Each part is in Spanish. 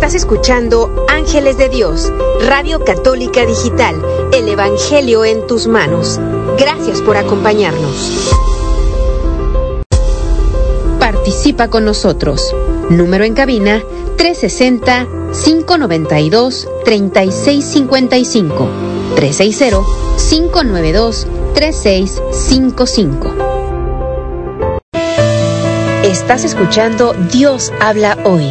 Estás escuchando Ángeles de Dios, Radio Católica Digital, el Evangelio en tus manos. Gracias por acompañarnos. Participa con nosotros. Número en cabina 360-592-3655. 360-592-3655. Estás escuchando Dios habla hoy.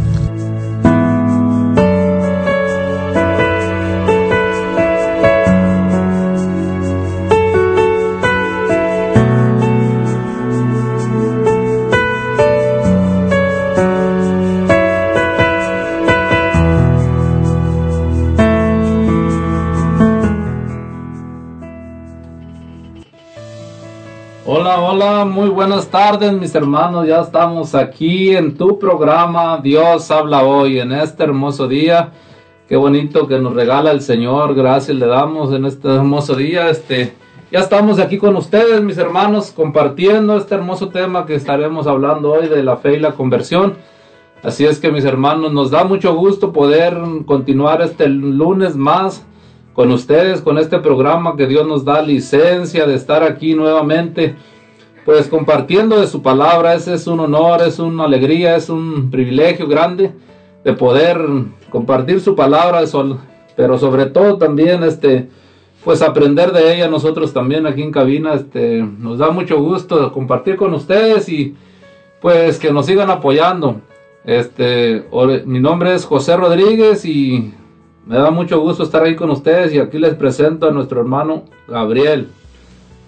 Muy buenas tardes mis hermanos, ya estamos aquí en tu programa Dios habla hoy en este hermoso día. Qué bonito que nos regala el Señor, gracias le damos en este hermoso día. Este, ya estamos aquí con ustedes mis hermanos compartiendo este hermoso tema que estaremos hablando hoy de la fe y la conversión. Así es que mis hermanos, nos da mucho gusto poder continuar este lunes más con ustedes, con este programa que Dios nos da licencia de estar aquí nuevamente pues compartiendo de su palabra. Ese es un honor, es una alegría, es un privilegio grande de poder compartir su palabra, pero sobre todo también este pues aprender de ella nosotros también aquí en cabina, este nos da mucho gusto compartir con ustedes y pues que nos sigan apoyando. Este, mi nombre es José Rodríguez y me da mucho gusto estar ahí con ustedes y aquí les presento a nuestro hermano Gabriel.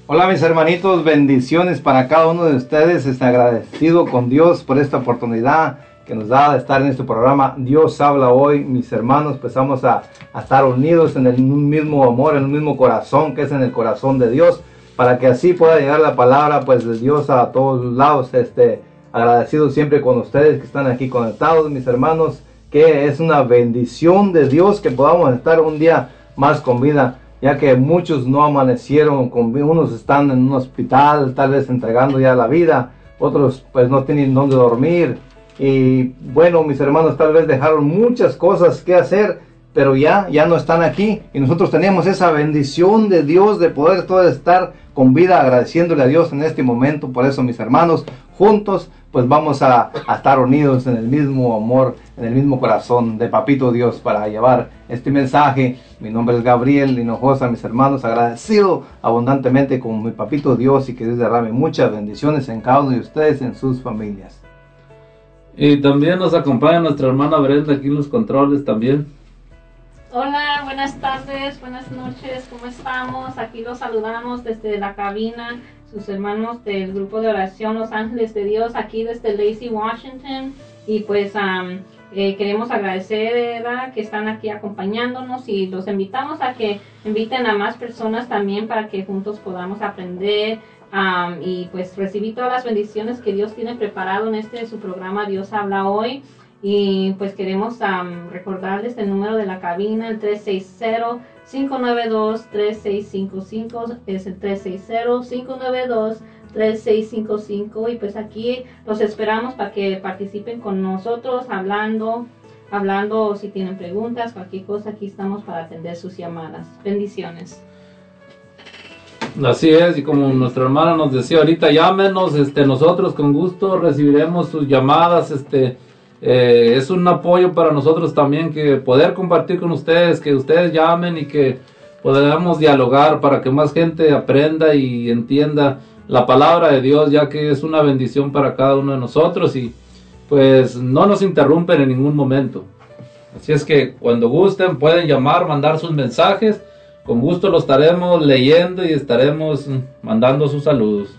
Hola mis hermanitos, bendiciones para cada uno de ustedes. Estoy agradecido con Dios por esta oportunidad que nos da de estar en este programa. Dios habla hoy, mis hermanos, pues vamos a, estar unidos en, el, mismo amor, en un mismo corazón, que es en el corazón de Dios, para que así pueda llegar la palabra pues de Dios a todos lados. Este, agradecido siempre con ustedes que están aquí conectados, mis hermanos, que es una bendición de Dios que podamos estar un día más con vida ya que muchos no amanecieron, con, unos están en un hospital, tal vez entregando ya la vida, otros pues no tienen dónde dormir. Y bueno, mis hermanos tal vez dejaron muchas cosas que hacer, pero ya, ya no están aquí. Y nosotros tenemos esa bendición de Dios de poder todo estar con vida agradeciéndole a Dios en este momento. Por eso, mis hermanos, juntos pues vamos a, estar unidos en el mismo amor, en el mismo corazón de Papito Dios para llevar este mensaje. Mi nombre es Gabriel Hinojosa, mis hermanos, agradecido abundantemente con mi Papito Dios y que Dios derrame muchas bendiciones en cada uno de ustedes, en sus familias. Y también nos acompaña nuestra hermana Brenda aquí en los controles también. Hola, buenas tardes, buenas noches, ¿cómo estamos? Aquí los saludamos desde la cabina sus hermanos del grupo de oración Los Ángeles de Dios aquí desde Lacey, Washington. Y pues eh, queremos agradecer que están aquí acompañándonos y los invitamos a que inviten a más personas también para que juntos podamos aprender y pues recibir todas las bendiciones que Dios tiene preparado en este su programa Dios habla hoy. Y pues queremos recordarles el número de la cabina, el 360 592-3655 es el 360-592-3655 y pues aquí los esperamos para que participen con nosotros hablando, hablando si tienen preguntas, cualquier cosa, aquí estamos para atender sus llamadas. Bendiciones. Así es, y como nuestra hermana nos decía ahorita, llámenos, este, nosotros con gusto recibiremos sus llamadas, este, eh, es un apoyo para nosotros también que poder compartir con ustedes, que ustedes llamen y que podamos dialogar para que más gente aprenda y entienda la palabra de Dios, ya que es una bendición para cada uno de nosotros y pues no nos interrumpen en ningún momento. Así es que cuando gusten pueden llamar, mandar sus mensajes, con gusto lo estaremos leyendo y estaremos mandando sus saludos.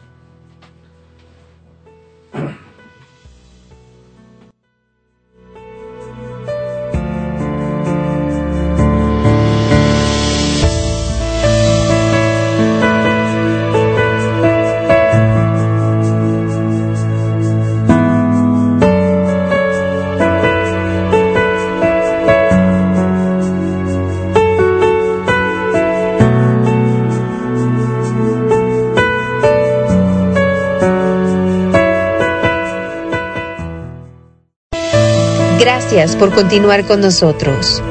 Por continuar con nosotros.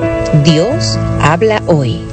Dios habla hoy.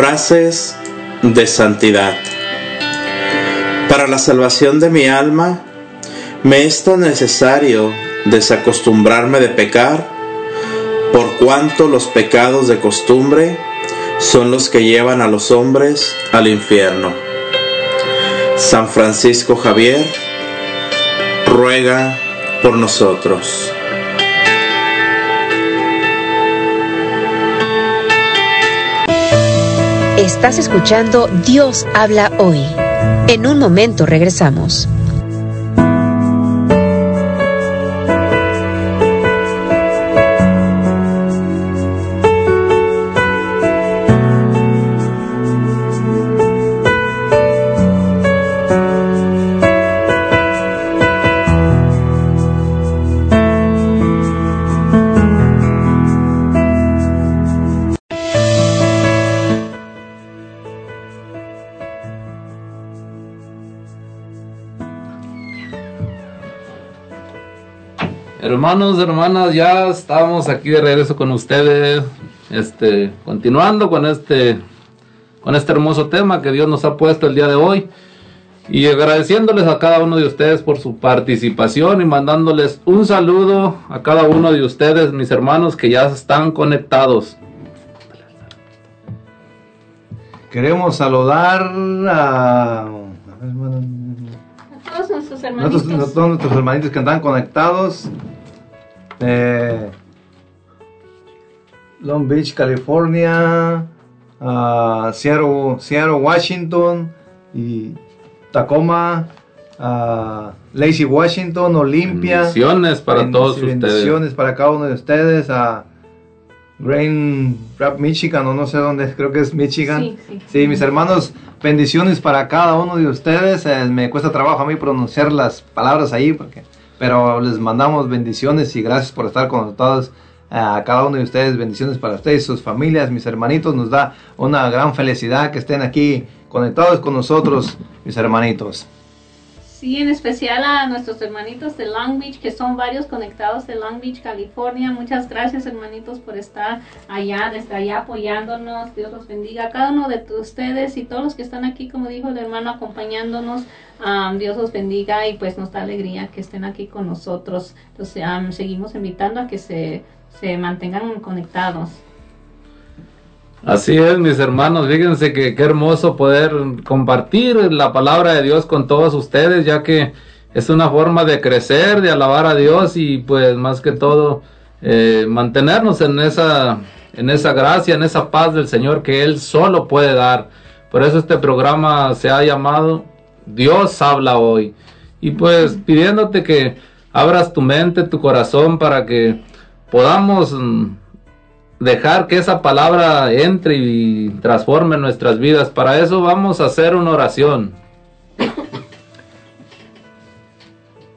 Frases de santidad. Para la salvación de mi alma, me es tan necesario desacostumbrarme de pecar, por cuanto los pecados de costumbre son los que llevan a los hombres al infierno. San Francisco Javier, ruega por nosotros. Estás escuchando Dios habla hoy. En un momento regresamos. Hermanos, hermanas, ya estamos aquí de regreso con ustedes, este, continuando con este, con este hermoso tema que Dios nos ha puesto el día de hoy y agradeciéndoles a cada uno de ustedes por su participación y mandándoles un saludo a cada uno de ustedes, mis hermanos que ya están conectados. Queremos saludar a, A todos nuestros hermanitos. nuestros, todos nuestros hermanitos que están conectados. Eh, Long Beach, California, a Seattle, Seattle, Washington y Tacoma, a Lacey, Washington, Olympia. Bendiciones para todos ustedes. Bendiciones para cada uno de ustedes. A Grain Rap, Michigan, o no sé dónde, es, creo que es Michigan. Sí, sí. Sí, mis hermanos, bendiciones para cada uno de ustedes. Eh, me cuesta trabajo a mí pronunciar las palabras ahí, porque, pero les mandamos bendiciones y gracias por estar con todos. A cada uno de ustedes, bendiciones para ustedes, sus familias, mis hermanitos. Nos da una gran felicidad que estén aquí conectados con nosotros, mis hermanitos. Sí, en especial a nuestros hermanitos de Long Beach, que son varios conectados de Long Beach, California. Muchas gracias, hermanitos, por estar allá, desde allá apoyándonos. Dios los bendiga a cada uno de ustedes y todos los que están aquí, como dijo el hermano, acompañándonos. Am, Dios los bendiga y pues nos da alegría que estén aquí con nosotros. Entonces, seguimos invitando a que se, se mantengan conectados. Así es, mis hermanos, fíjense que qué hermoso poder compartir la palabra de Dios con todos ustedes, ya que es una forma de crecer, de alabar a Dios y pues más que todo eh, mantenernos en esa, en esa gracia, en esa paz del Señor que Él solo puede dar. Por eso este programa se ha llamado Dios habla hoy. Y pues pidiéndote que abras tu mente, tu corazón para que podamos mm, dejar que esa palabra entre y transforme nuestras vidas. Para eso vamos a hacer una oración.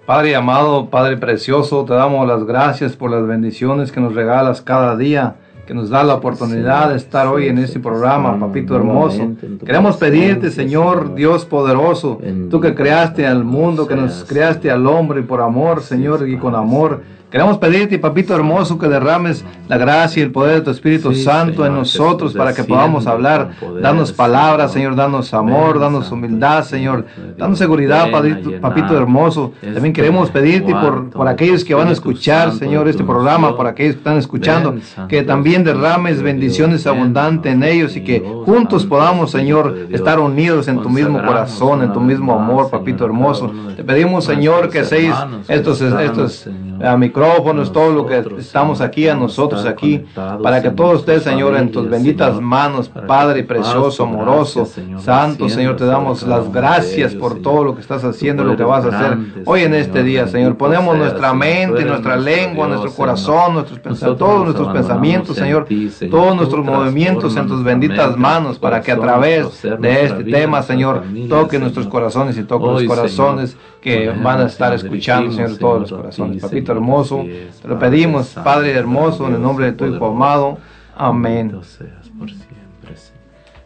Padre amado, Padre precioso, te damos las gracias por las bendiciones que nos regalas cada día, que nos da la oportunidad de estar hoy en este programa, papito hermoso. Queremos pedirte, Señor Dios poderoso, tú que creaste al mundo, que nos creaste al hombre por amor, Señor, y con amor. Queremos pedirte, papito hermoso, que derrames la gracia y el poder de tu Espíritu Sí, Santo en Señor, nosotros que para que podamos hablar. poder, Danos palabras, Señor, danos amor, Ven, danos humildad, Señor. Danos seguridad, Ven papito, llenar papito hermoso. También queremos pedirte por, por aquellos que van a escuchar, Santo Señor, este programa, por aquellos que están escuchando, Ven, Santo que también derrames bendiciones abundantes en ellos y que juntos podamos, Señor, estar unidos en tu mismo corazón, en tu mismo amor, papito hermoso. Te pedimos, Señor, que seis estos, estos a micrófonos, todo lo que estamos aquí, a nosotros aquí, para que todo esté, Señor, en tus benditas manos, Padre precioso, amoroso, santo, Señor, te damos las gracias por todo lo que estás haciendo, lo que vas a hacer hoy en este día, Señor. Ponemos nuestra mente, nuestra lengua, nuestro corazón, nuestros pensamientos, todos nuestros pensamientos, Señor, todos nuestros movimientos en tus benditas manos, para que a través de este tema, Señor, toque nuestros corazones y toque los corazones que van a estar escuchando, Señor, todos los corazones. Papito hermoso, te lo pedimos, Padre hermoso, en el nombre de tu Hijo amado. Amén.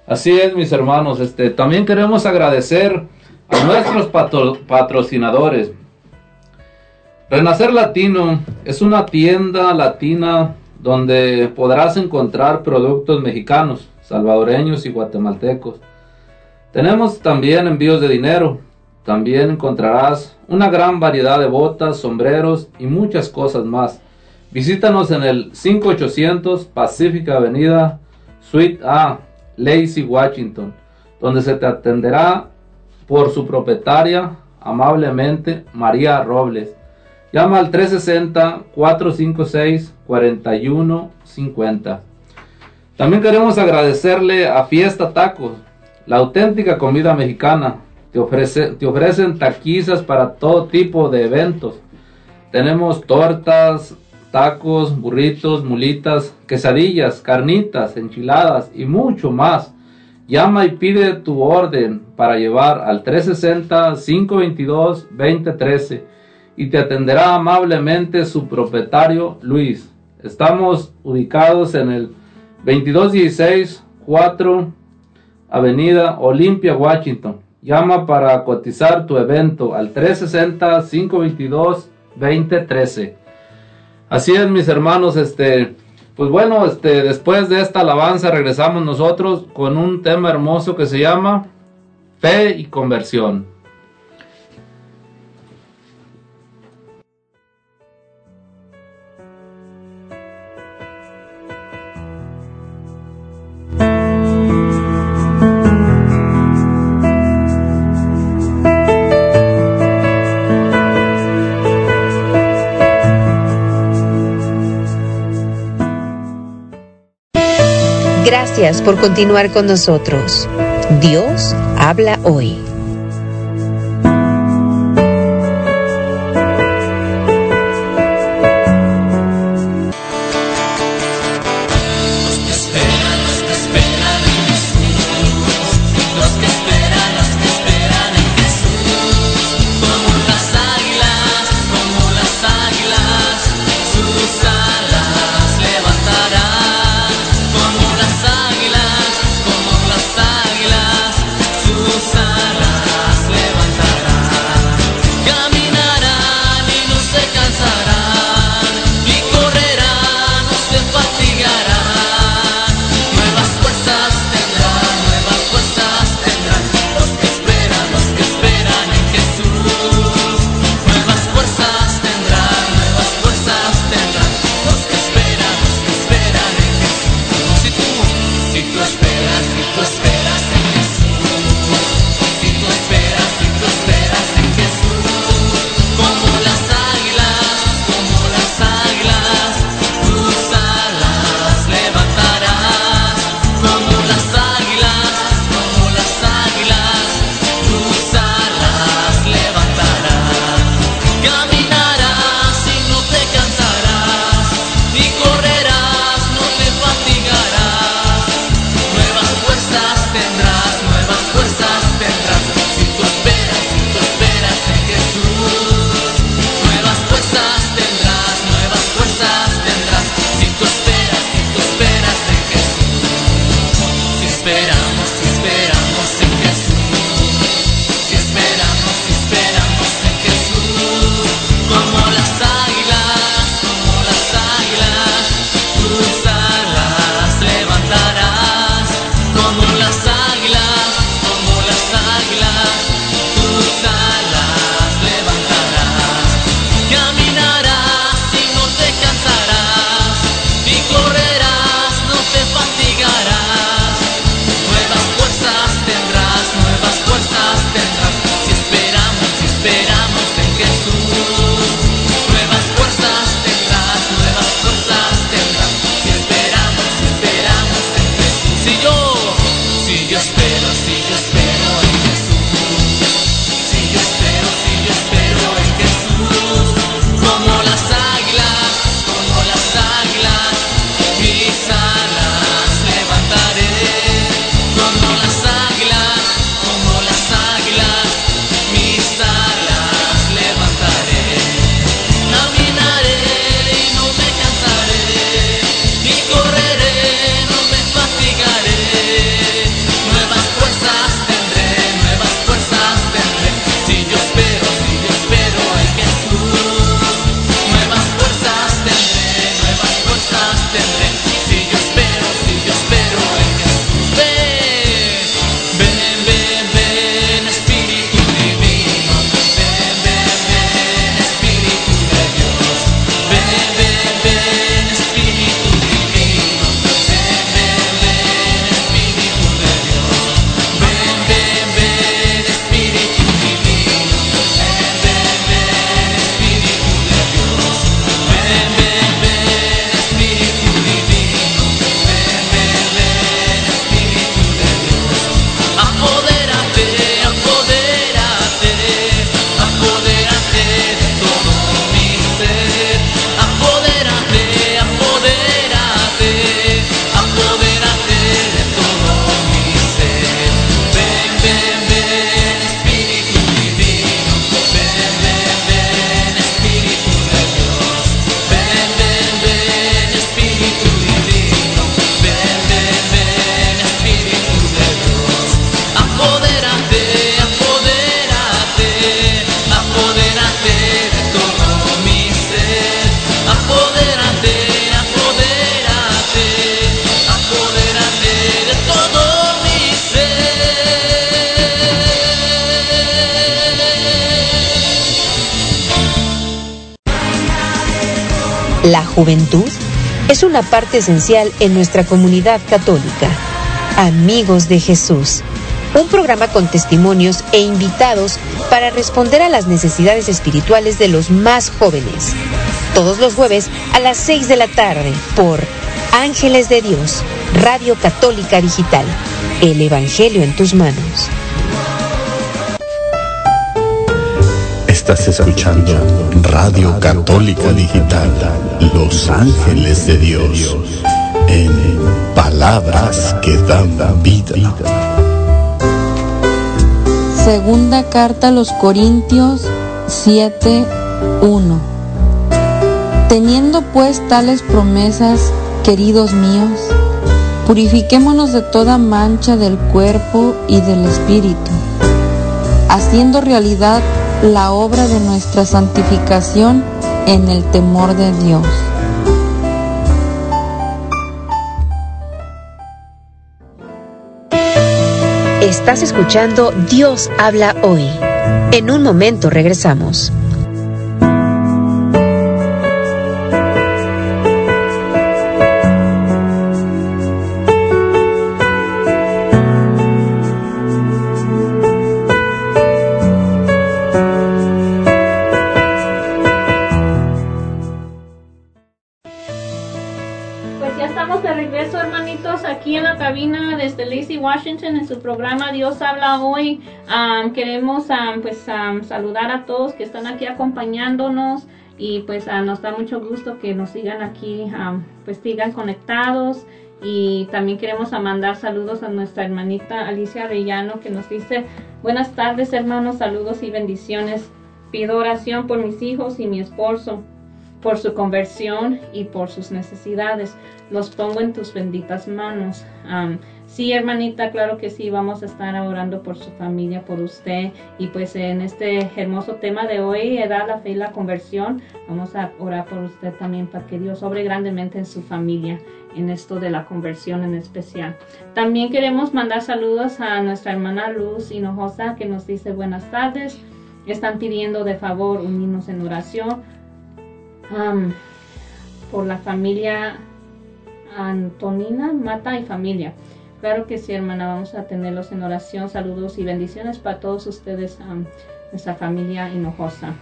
Así es, mis hermanos. Este, también queremos agradecer a nuestros patrocinadores. Renacer Latino es una tienda latina donde podrás encontrar productos mexicanos, salvadoreños y guatemaltecos.58 también envíos de dinero. También encontrarás una gran variedad de botas, sombreros y muchas cosas más. Visítanos en el 5800 Pacífica Avenida, Suite A, Lacey, Washington, donde se te atenderá por su propietaria, amablemente, María Robles. Llama al 360-456-4150. También queremos agradecerle a Fiesta Tacos, la auténtica comida mexicana te, ofrece, te ofrecen taquizas para todo tipo de eventos. Tenemos tortas, tacos, burritos, mulitas, quesadillas, carnitas, enchiladas y mucho más. Llama y pide tu orden para llevar al 360-522-2013 y te atenderá amablemente su propietario Luis. Estamos ubicados en el 2216 4 Avenida Olympia, Washington. Llama para cotizar tu evento al 360-522-2013. Así es, mis hermanos, este, pues bueno, este, después de esta alabanza regresamos nosotros con un tema hermoso que se llama Fe y Conversión. Gracias por continuar con nosotros. Dios habla hoy. Parte esencial en nuestra comunidad católica. Amigos de Jesús, un programa con testimonios e invitados para responder a las necesidades espirituales de los más jóvenes. Todos los jueves a las 6 de la tarde por Ángeles de Dios, Radio Católica Digital. El Evangelio en tus manos. Escuchando Radio Católica Digital, Los Ángeles de Dios, en palabras que dan vida. Segunda carta a los Corintios 7:1. Teniendo pues tales promesas, queridos míos, purifiquémonos de toda mancha del cuerpo y del espíritu, haciendo realidad la obra de nuestra santificación en el temor de Dios. Estás escuchando Dios habla hoy. En un momento regresamos. Washington en su programa Dios habla hoy. queremos pues saludar a todos que están aquí acompañándonos y pues ah, nos da mucho gusto que nos sigan aquí, pues sigan conectados y también queremos mandar saludos a nuestra hermanita Alicia Arellano que nos dice buenas tardes hermanos, saludos y bendiciones. Pido oración por mis hijos y mi esposo, por su conversión y por sus necesidades. Los pongo en tus benditas manos. Sí, hermanita, claro que sí, vamos a estar orando por su familia, por usted. Y pues en este hermoso tema de hoy, edad, la fe y la conversión, vamos a orar por usted también para que Dios obre grandemente en su familia, en esto de la conversión en especial. También queremos mandar saludos a nuestra hermana Luz Hinojosa que nos dice buenas tardes. Están pidiendo de favor unirnos en oración por la familia Antonina, Mata y familia. Claro que sí, hermana, vamos a tenerlos en oración. Saludos y bendiciones para todos ustedes, nuestra familia Hinojosa.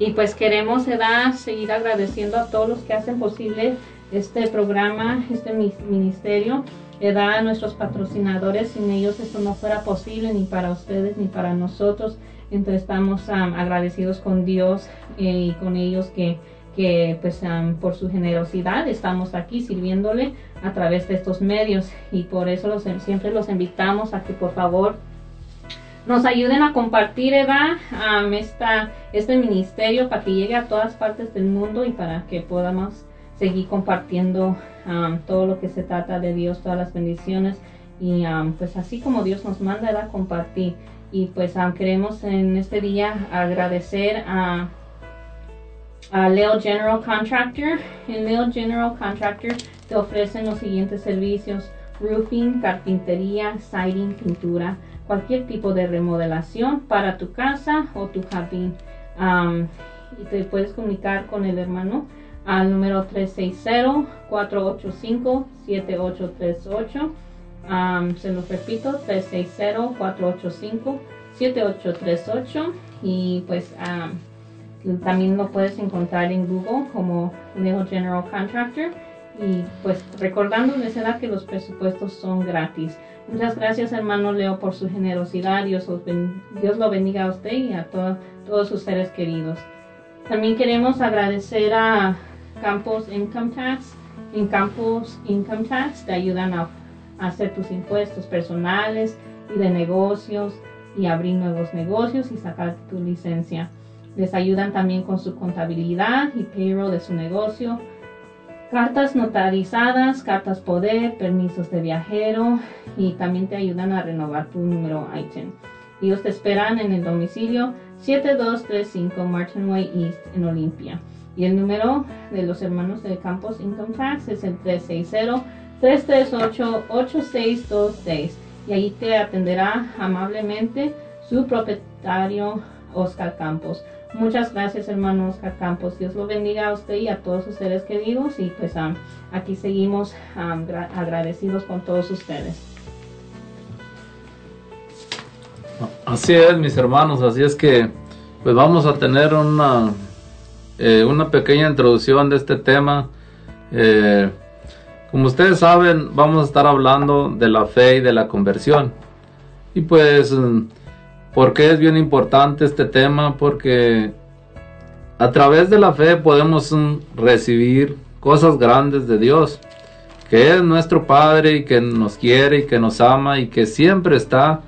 Y pues queremos ¿verdad? seguir agradeciendo a todos los que hacen posible este programa, este ministerio, ¿verdad? a nuestros patrocinadores. Sin ellos esto no fuera posible ni para ustedes ni para nosotros. Entonces estamos agradecidos con Dios eh, y con ellos que que pues por su generosidad estamos aquí sirviéndole a través de estos medios. Y por eso los, siempre los invitamos a que por favor nos ayuden a compartir esta, este ministerio para que llegue a todas partes del mundo y para que podamos seguir compartiendo todo lo que se trata de Dios, todas las bendiciones. Y pues así como Dios nos manda a compartir. Y pues queremos en este día agradecer a a General Contractor. En Leo General Contractor te ofrecen los siguientes servicios: roofing, carpintería, siding, pintura, cualquier tipo de remodelación para tu casa o tu jardín. y te puedes comunicar con el hermano al número 360-485-7838. se los repito, 360-485-7838. Y pues también lo puedes encontrar en Google como Leo General Contractor. Y pues recordándoles que los presupuestos son gratis. Muchas gracias hermano Leo por su generosidad. Dios, Dios lo bendiga a usted y a todos sus seres queridos. También queremos agradecer a Campos Income Tax. En Campos Income Tax te ayudan a hacer tus impuestos personales y de negocios y abrir nuevos negocios y sacar tu licencia. Les ayudan también con su contabilidad y payroll de su negocio. Cartas notarizadas, cartas poder, permisos de viajero y también te ayudan a renovar tu número ITIN. Ellos te esperan en el domicilio 7235 Martin Way East en Olympia. Y el número de los hermanos de Campos Income Tax es el 360-338-8626. Y ahí te atenderá amablemente su propietario Oscar Campos. Muchas gracias, hermano Oscar Campos. Dios lo bendiga a usted y a todos sus seres queridos. Y pues aquí seguimos agradecidos con todos ustedes. Así es, mis hermanos. Así es que pues vamos a tener una, eh, una pequeña introducción de este tema. Eh, como ustedes saben, vamos a estar hablando de la fe y de la conversión. Y pues ¿Por qué es bien importante este tema? Porque a través de la fe podemos mm, recibir cosas grandes de Dios, que es nuestro Padre y que nos quiere y que nos ama y que siempre está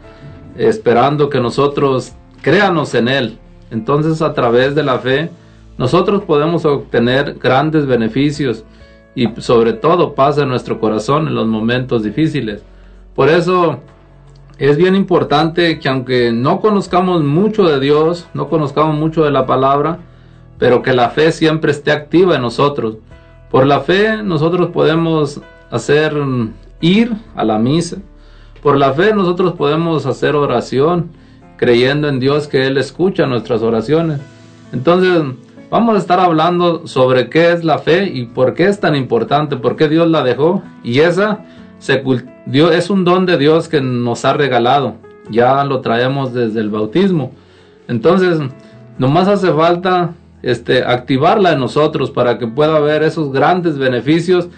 esperando que nosotros créanos en Él. Entonces a través de la fe nosotros podemos obtener grandes beneficios y sobre todo paz en nuestro corazón en los momentos difíciles. Por eso es bien importante que aunque no conozcamos mucho de Dios, no conozcamos mucho de la palabra, pero que la fe siempre esté activa en nosotros. Por la fe nosotros podemos hacer ir a la misa. Por la fe nosotros podemos hacer oración, creyendo en Dios que Él escucha nuestras oraciones. Entonces, vamos a estar hablando sobre qué es la fe y por qué es tan importante, por qué Dios la dejó. Y esa es un don de Dios que nos ha regalado. Ya lo traemos desde el bautismo. Entonces, nomás hace falta este, activarla en nosotros para que pueda haber esos grandes beneficios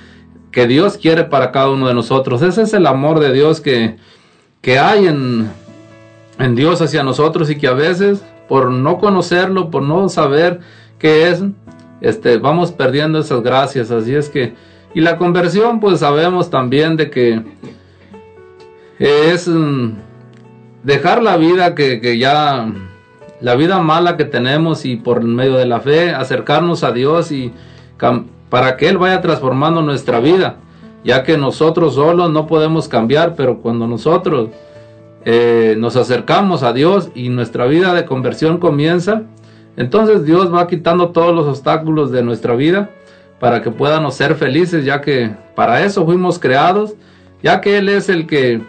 que Dios quiere para cada uno de nosotros. Ese es el amor de Dios que, que hay en, en Dios hacia nosotros y que a veces por no conocerlo, por no saber qué es, este, vamos perdiendo esas gracias. Así es que y la conversión, pues sabemos también de que es mm, dejar la vida que, ya, la vida mala que tenemos y por medio de la fe acercarnos a Dios y para que Él vaya transformando nuestra vida, ya que nosotros solos no podemos cambiar, pero cuando nosotros eh, nos acercamos a Dios y nuestra vida de conversión comienza, entonces Dios va quitando todos los obstáculos de nuestra vida para que puedan ser felices, ya que para eso fuimos creados, ya que Él es el que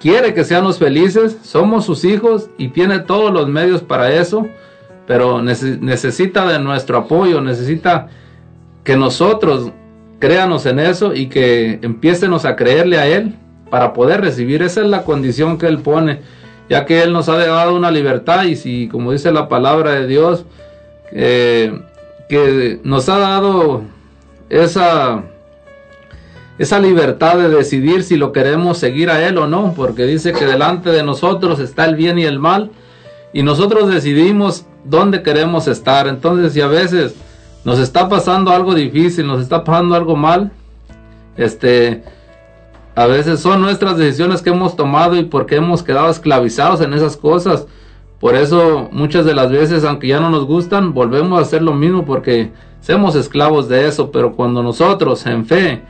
quiere que seamos felices, somos sus hijos y tiene todos los medios para eso, pero necesita de nuestro apoyo, necesita que nosotros créanos en eso y que empiecenos a creerle a Él para poder recibir. Esa es la condición que Él pone, ya que Él nos ha dado una libertad y si, como dice la palabra de Dios, eh, que nos ha dado esa, esa libertad de decidir si lo queremos seguir a Él o no, porque dice que delante de nosotros está el bien y el mal, y nosotros decidimos dónde queremos estar. Entonces, si a veces nos está pasando algo difícil, nos está pasando algo mal, este, a veces son nuestras decisiones que hemos tomado y porque hemos quedado esclavizados en esas cosas. Por eso muchas de las veces, aunque ya no nos gustan, volvemos a hacer lo mismo porque somos esclavos de eso, pero cuando nosotros en fe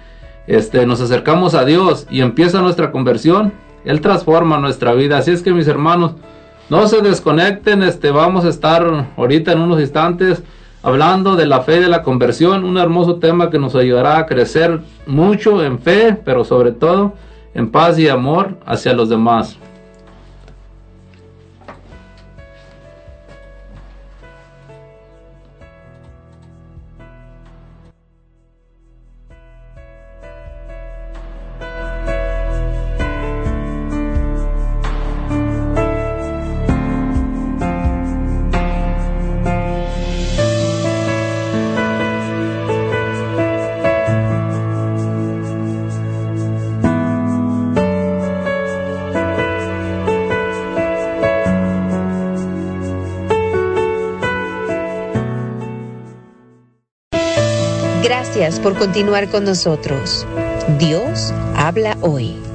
este, nos acercamos a Dios y empieza nuestra conversión, Él transforma nuestra vida. Así es que mis hermanos, no se desconecten, este, vamos a estar ahorita en unos instantes hablando de la fe y de la conversión, un hermoso tema que nos ayudará a crecer mucho en fe, pero sobre todo en paz y amor hacia los demás. Por continuar con nosotros. Dios habla hoy.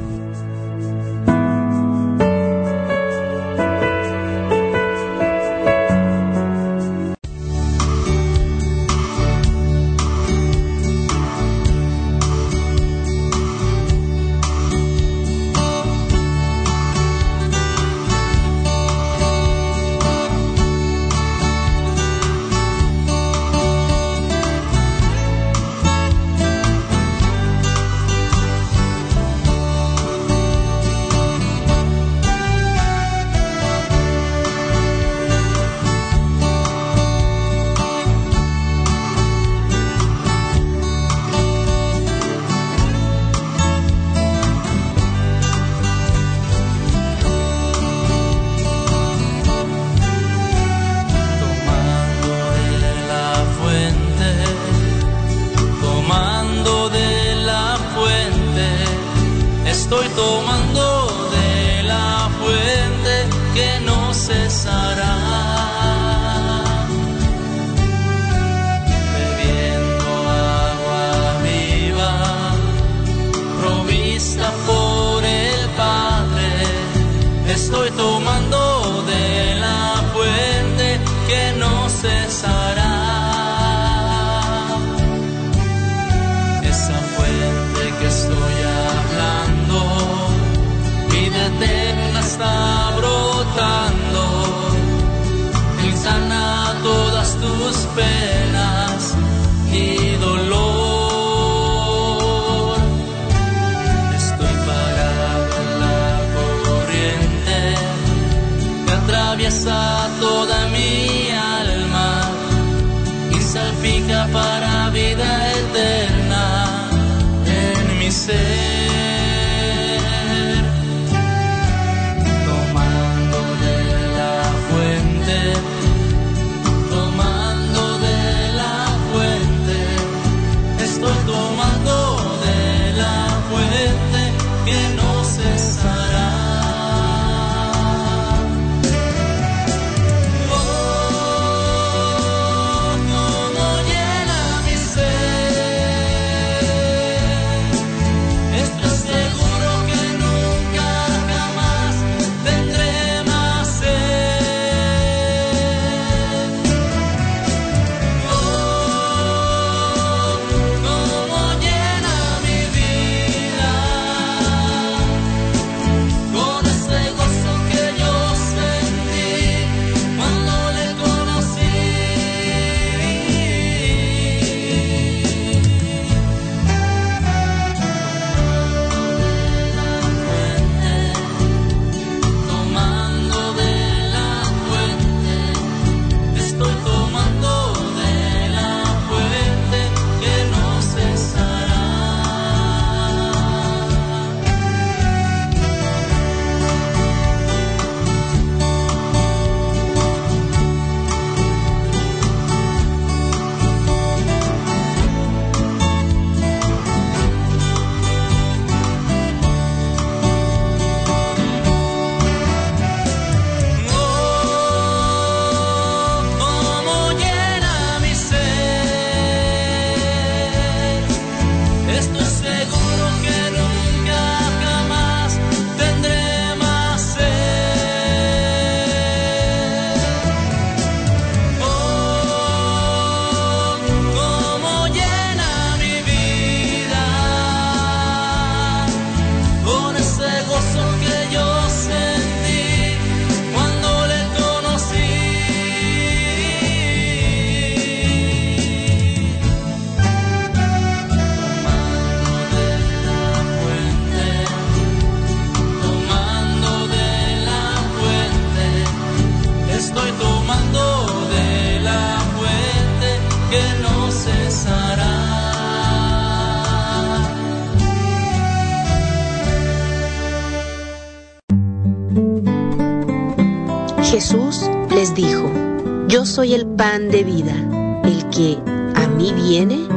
Soy el pan de vida. El que a mí viene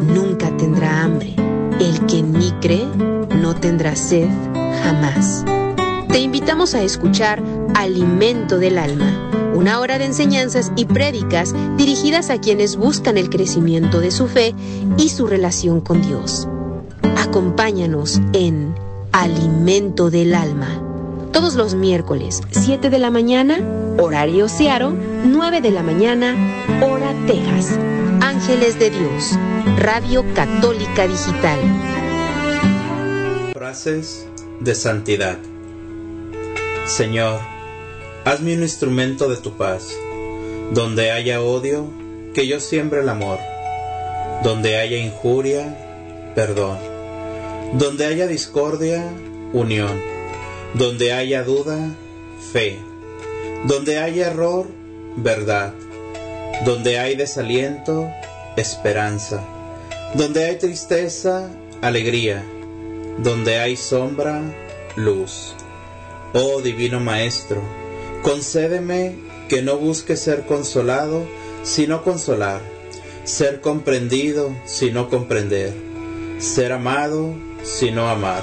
nunca tendrá hambre. El que en mí cree no tendrá sed jamás. Te invitamos a escuchar Alimento del Alma, una hora de enseñanzas y prédicas dirigidas a quienes buscan el crecimiento de su fe y su relación con Dios. Acompáñanos en Alimento del Alma, todos los miércoles, 7 de la mañana, horario Seattle, 9 de la mañana, hora Texas. Ángeles de Dios, Radio Católica Digital. Frases de santidad. Señor, hazme un instrumento de tu paz. Donde haya odio, que yo siembre el amor. Donde haya injuria, perdón. Donde haya discordia, unión. Donde haya duda, fe. Donde haya error, verdad. Donde hay desaliento, esperanza. Donde hay tristeza, alegría. Donde hay sombra, luz. Oh Divino Maestro, concédeme que no busque ser consolado, sino consolar, ser comprendido, sino comprender, ser amado, sino amar.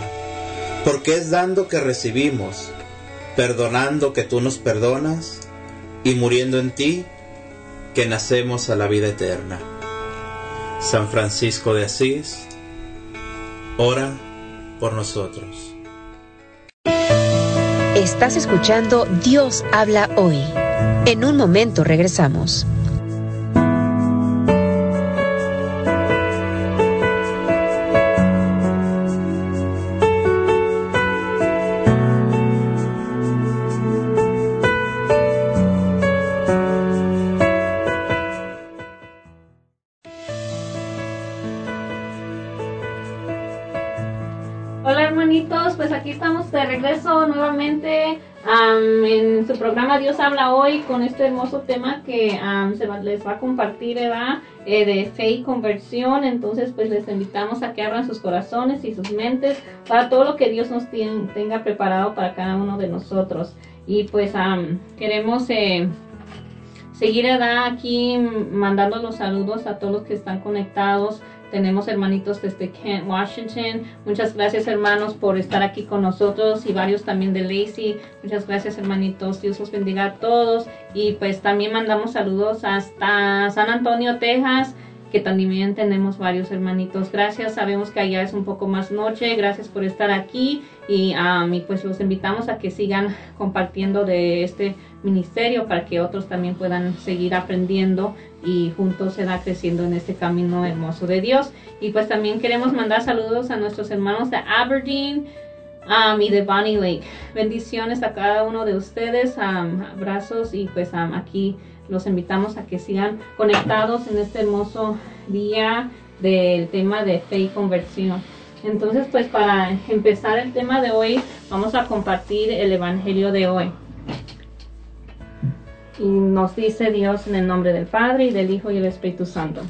Porque es dando que recibimos, perdonando que tú nos perdonas, y muriendo en ti, que nacemos a la vida eterna. San Francisco de Asís, ora por nosotros. Estás escuchando Dios habla hoy. En un momento regresamos. Programa Dios habla hoy con este hermoso tema que se les va a compartir ¿verdad? Eh, de fe y conversión. Entonces, pues les invitamos a que abran sus corazones y sus mentes para todo lo que Dios nos tenga preparado para cada uno de nosotros. Y pues queremos eh, seguir aquí mandando los saludos a todos los que están conectados. Tenemos hermanitos desde Kent, Washington. Muchas gracias hermanos por estar aquí con nosotros y varios también de Lacey. Muchas gracias hermanitos. Dios los bendiga a todos. Y pues también mandamos saludos hasta San Antonio, Texas que también tenemos varios hermanitos. Gracias, sabemos que allá es un poco más noche. Gracias por estar aquí y, um, y pues los invitamos a que sigan compartiendo de este ministerio para que otros también puedan seguir aprendiendo y juntos se da creciendo en este camino hermoso de Dios. Y pues también queremos mandar saludos a nuestros hermanos de Aberdeen. um, y de Bonnie Lake. Bendiciones a cada uno de ustedes, um, abrazos y pues um, aquí los invitamos a que sigan conectados en este hermoso día del tema de fe y conversión. Entonces, pues para empezar el tema de hoy, vamos a compartir el Evangelio de hoy. Y nos dice Dios en el nombre del Padre y del Hijo y del Espíritu Santo.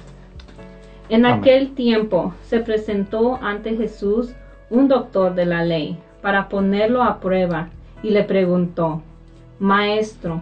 En Amén. aquel tiempo se presentó ante Jesús un doctor de la ley para ponerlo a prueba y le preguntó, Maestro,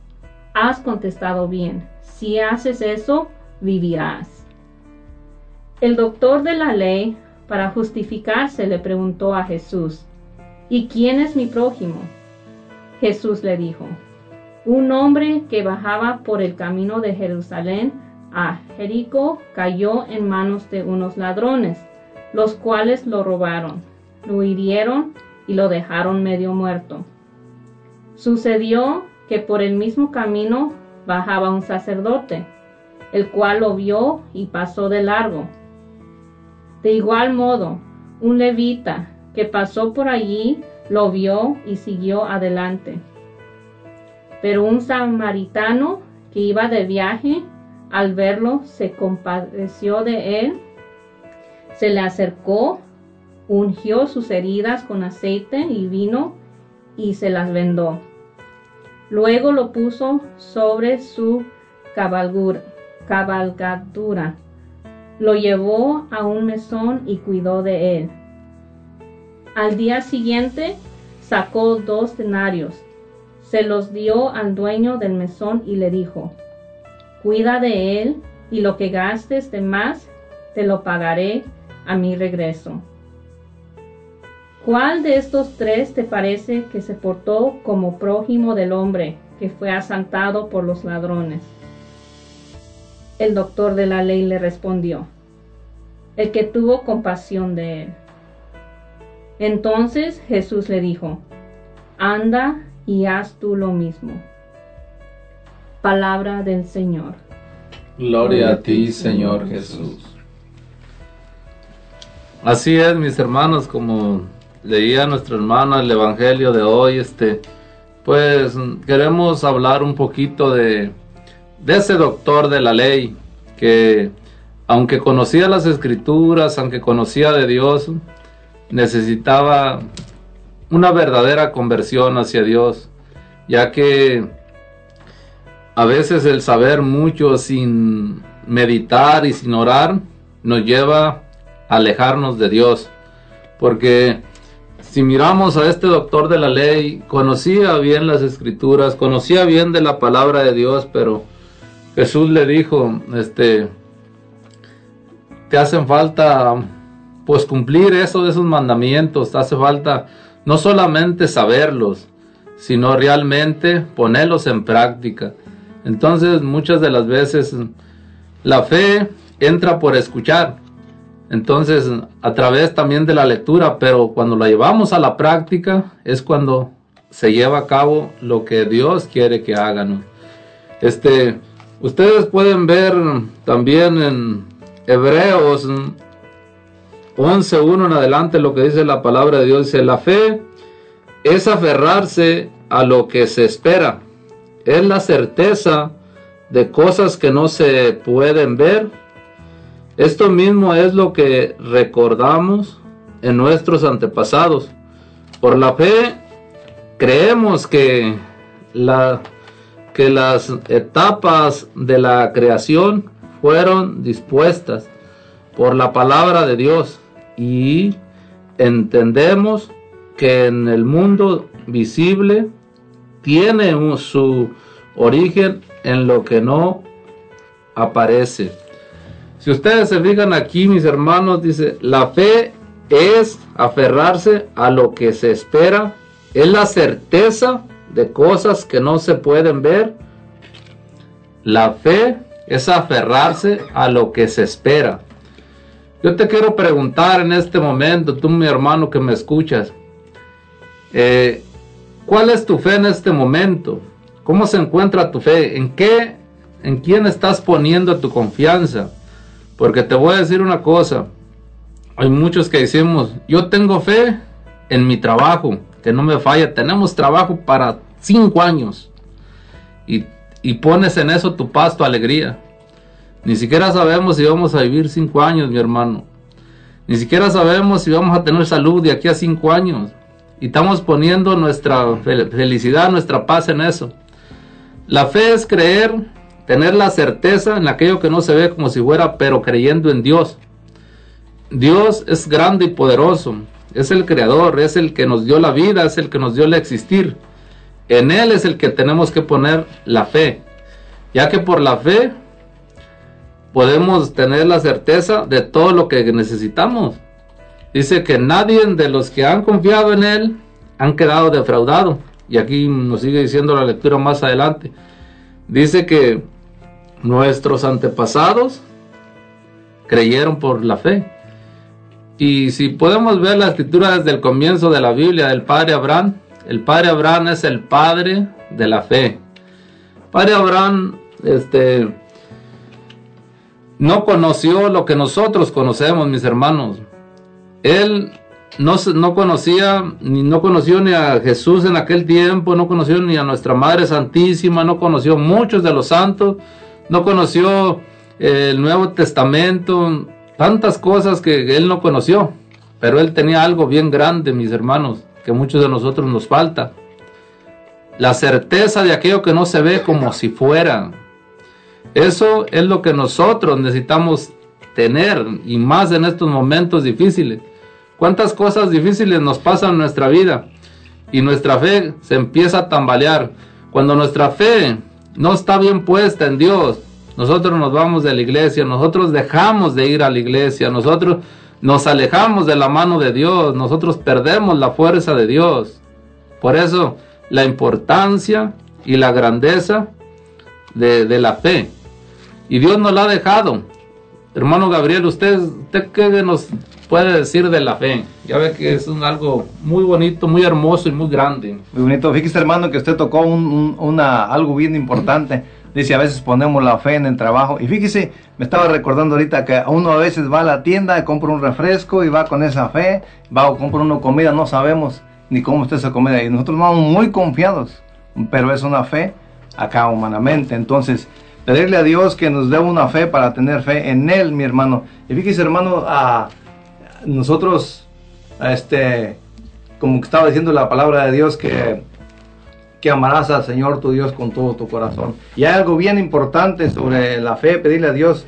has contestado bien, si haces eso, vivirás. El doctor de la ley, para justificarse, le preguntó a Jesús, ¿y quién es mi prójimo? Jesús le dijo, un hombre que bajaba por el camino de Jerusalén a Jericó cayó en manos de unos ladrones, los cuales lo robaron, lo hirieron y lo dejaron medio muerto. Sucedió que por el mismo camino bajaba un sacerdote, el cual lo vio y pasó de largo. De igual modo, un levita que pasó por allí lo vio y siguió adelante. Pero un samaritano que iba de viaje, al verlo, se compadeció de él, se le acercó, ungió sus heridas con aceite y vino y se las vendó. Luego lo puso sobre su cabalgadura, lo llevó a un mesón y cuidó de él. Al día siguiente sacó dos denarios, se los dio al dueño del mesón y le dijo, Cuida de él y lo que gastes de más te lo pagaré a mi regreso. ¿Cuál de estos tres te parece que se portó como prójimo del hombre que fue asaltado por los ladrones? El doctor de la ley le respondió, el que tuvo compasión de él. Entonces Jesús le dijo, anda y haz tú lo mismo. Palabra del Señor. Gloria a ti, Señor Jesús. Así es, mis hermanos, como leía nuestra hermana el Evangelio de hoy, este, pues queremos hablar un poquito de, de ese doctor de la ley que, aunque conocía las escrituras, aunque conocía de Dios, necesitaba una verdadera conversión hacia Dios, ya que a veces el saber mucho sin meditar y sin orar nos lleva a alejarnos de Dios. Porque si miramos a este doctor de la ley, conocía bien las escrituras, conocía bien de la palabra de Dios, pero Jesús le dijo, este, te hacen falta pues cumplir eso de esos mandamientos, te hace falta no solamente saberlos, sino realmente ponerlos en práctica. Entonces muchas de las veces la fe entra por escuchar. Entonces a través también de la lectura, pero cuando la llevamos a la práctica es cuando se lleva a cabo lo que Dios quiere que hagan. Este, ustedes pueden ver también en Hebreos 11.1 en adelante lo que dice la palabra de Dios. Dice, la fe es aferrarse a lo que se espera. Es la certeza de cosas que no se pueden ver. Esto mismo es lo que recordamos en nuestros antepasados. Por la fe creemos que, la, que las etapas de la creación fueron dispuestas por la palabra de Dios y entendemos que en el mundo visible tiene su origen en lo que no aparece. Si ustedes se fijan aquí, mis hermanos, dice, la fe es aferrarse a lo que se espera, es la certeza de cosas que no se pueden ver. La fe es aferrarse a lo que se espera. Yo te quiero preguntar en este momento, tú mi hermano que me escuchas, eh, ¿cuál es tu fe en este momento? ¿Cómo se encuentra tu fe? ¿En qué, en quién estás poniendo tu confianza? Porque te voy a decir una cosa, hay muchos que decimos, yo tengo fe en mi trabajo, que no me falla, tenemos trabajo para cinco años y, y pones en eso tu paz, tu alegría. Ni siquiera sabemos si vamos a vivir cinco años, mi hermano. Ni siquiera sabemos si vamos a tener salud de aquí a cinco años. Y estamos poniendo nuestra felicidad, nuestra paz en eso. La fe es creer, tener la certeza en aquello que no se ve como si fuera, pero creyendo en Dios. Dios es grande y poderoso. Es el creador, es el que nos dio la vida, es el que nos dio el existir. En Él es el que tenemos que poner la fe. Ya que por la fe podemos tener la certeza de todo lo que necesitamos. Dice que nadie de los que han confiado en Él han quedado defraudados. Y aquí nos sigue diciendo la lectura más adelante. Dice que nuestros antepasados creyeron por la fe. Y si podemos ver la escritura desde el comienzo de la Biblia del padre Abraham, el padre Abraham es el padre de la fe. Padre Abraham, este, no conoció lo que nosotros conocemos, mis hermanos. Él no, no, conocía, ni no conoció ni a Jesús en aquel tiempo, no conoció ni a nuestra Madre Santísima, no conoció muchos de los santos, no conoció eh, el Nuevo Testamento, tantas cosas que él no conoció. Pero él tenía algo bien grande, mis hermanos, que muchos de nosotros nos falta. La certeza de aquello que no se ve como si fuera. Eso es lo que nosotros necesitamos tener y más en estos momentos difíciles. ¿Cuántas cosas difíciles nos pasan en nuestra vida? Y nuestra fe se empieza a tambalear. Cuando nuestra fe no está bien puesta en Dios, nosotros nos vamos de la iglesia, nosotros dejamos de ir a la iglesia, nosotros nos alejamos de la mano de Dios, nosotros perdemos la fuerza de Dios. Por eso la importancia y la grandeza de, de la fe. Y Dios nos la ha dejado. Hermano Gabriel, ¿usted, ¿usted qué nos puede decir de la fe? Ya ve que es un, algo muy bonito, muy hermoso y muy grande. Muy bonito. Fíjese, hermano, que usted tocó un, un, una, algo bien importante. Dice, a veces ponemos la fe en el trabajo. Y fíjese, me estaba recordando ahorita que uno a veces va a la tienda, compra un refresco y va con esa fe, va o compra una comida, no sabemos ni cómo está esa comida. Y nosotros vamos muy confiados, pero es una fe acá humanamente. Entonces, pedirle a Dios que nos dé una fe para tener fe en Él, mi hermano. Y fíjese, hermano, a nosotros, a este, como que estaba diciendo la palabra de Dios, que, que amarás al Señor tu Dios con todo tu corazón. Y hay algo bien importante sobre la fe, pedirle a Dios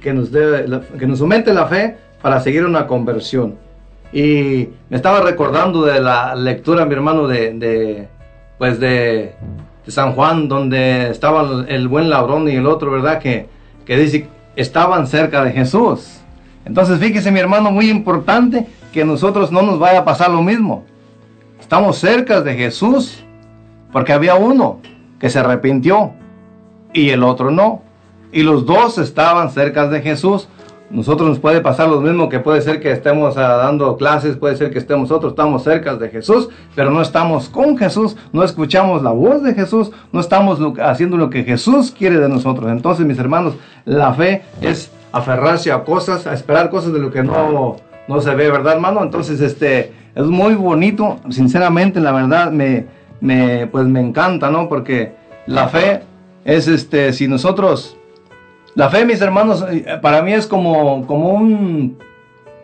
que nos, dé, que nos aumente la fe para seguir una conversión. Y me estaba recordando de la lectura, mi hermano, de, de pues de San Juan, donde estaban el buen ladrón y el otro, ¿verdad? Que, que dice, estaban cerca de Jesús. Entonces, fíjese, mi hermano, muy importante que nosotros no nos vaya a pasar lo mismo. Estamos cerca de Jesús porque había uno que se arrepintió y el otro no. Y los dos estaban cerca de Jesús. Nosotros nos puede pasar lo mismo, que puede ser que estemos ah, dando clases, puede ser que estemos nosotros, estamos cerca de Jesús, pero no estamos con Jesús, no escuchamos la voz de Jesús, no estamos haciendo lo que Jesús quiere de nosotros. Entonces, mis hermanos, la fe es aferrarse a cosas, a esperar cosas de lo que no, no se ve, ¿verdad, hermano? Entonces, este, es muy bonito, sinceramente, la verdad, me, me, pues me encanta, ¿no? Porque la fe es, este, si nosotros la fe, mis hermanos, eh, para mí es como, como un,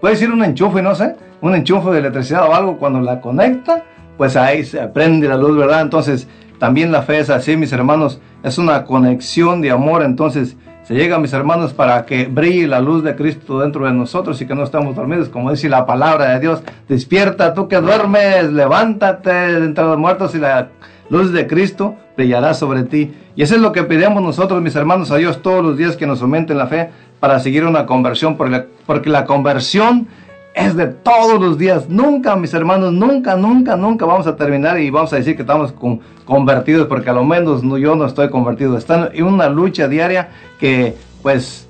puede decir un enchufe, no sé, un enchufe de electricidad o algo, cuando la conecta, pues ahí se prende la luz, ¿verdad? Entonces, también la fe es así, mis hermanos, es una conexión de amor, entonces se llega, mis hermanos, para que brille la luz de Cristo dentro de nosotros y que no estamos dormidos, como dice la palabra de Dios, despierta tú que duermes, levántate entre los muertos y la luz de Cristo brillará sobre ti. Y eso es lo que pedimos nosotros, mis hermanos, a Dios todos los días que nos aumenten la fe para seguir una conversión, porque la, conversión es de todos los días. Nunca, mis hermanos, nunca, nunca, nunca vamos a terminar y vamos a decir que estamos con- convertidos, porque a lo menos no, yo no estoy convertido. Está en una lucha diaria que, pues,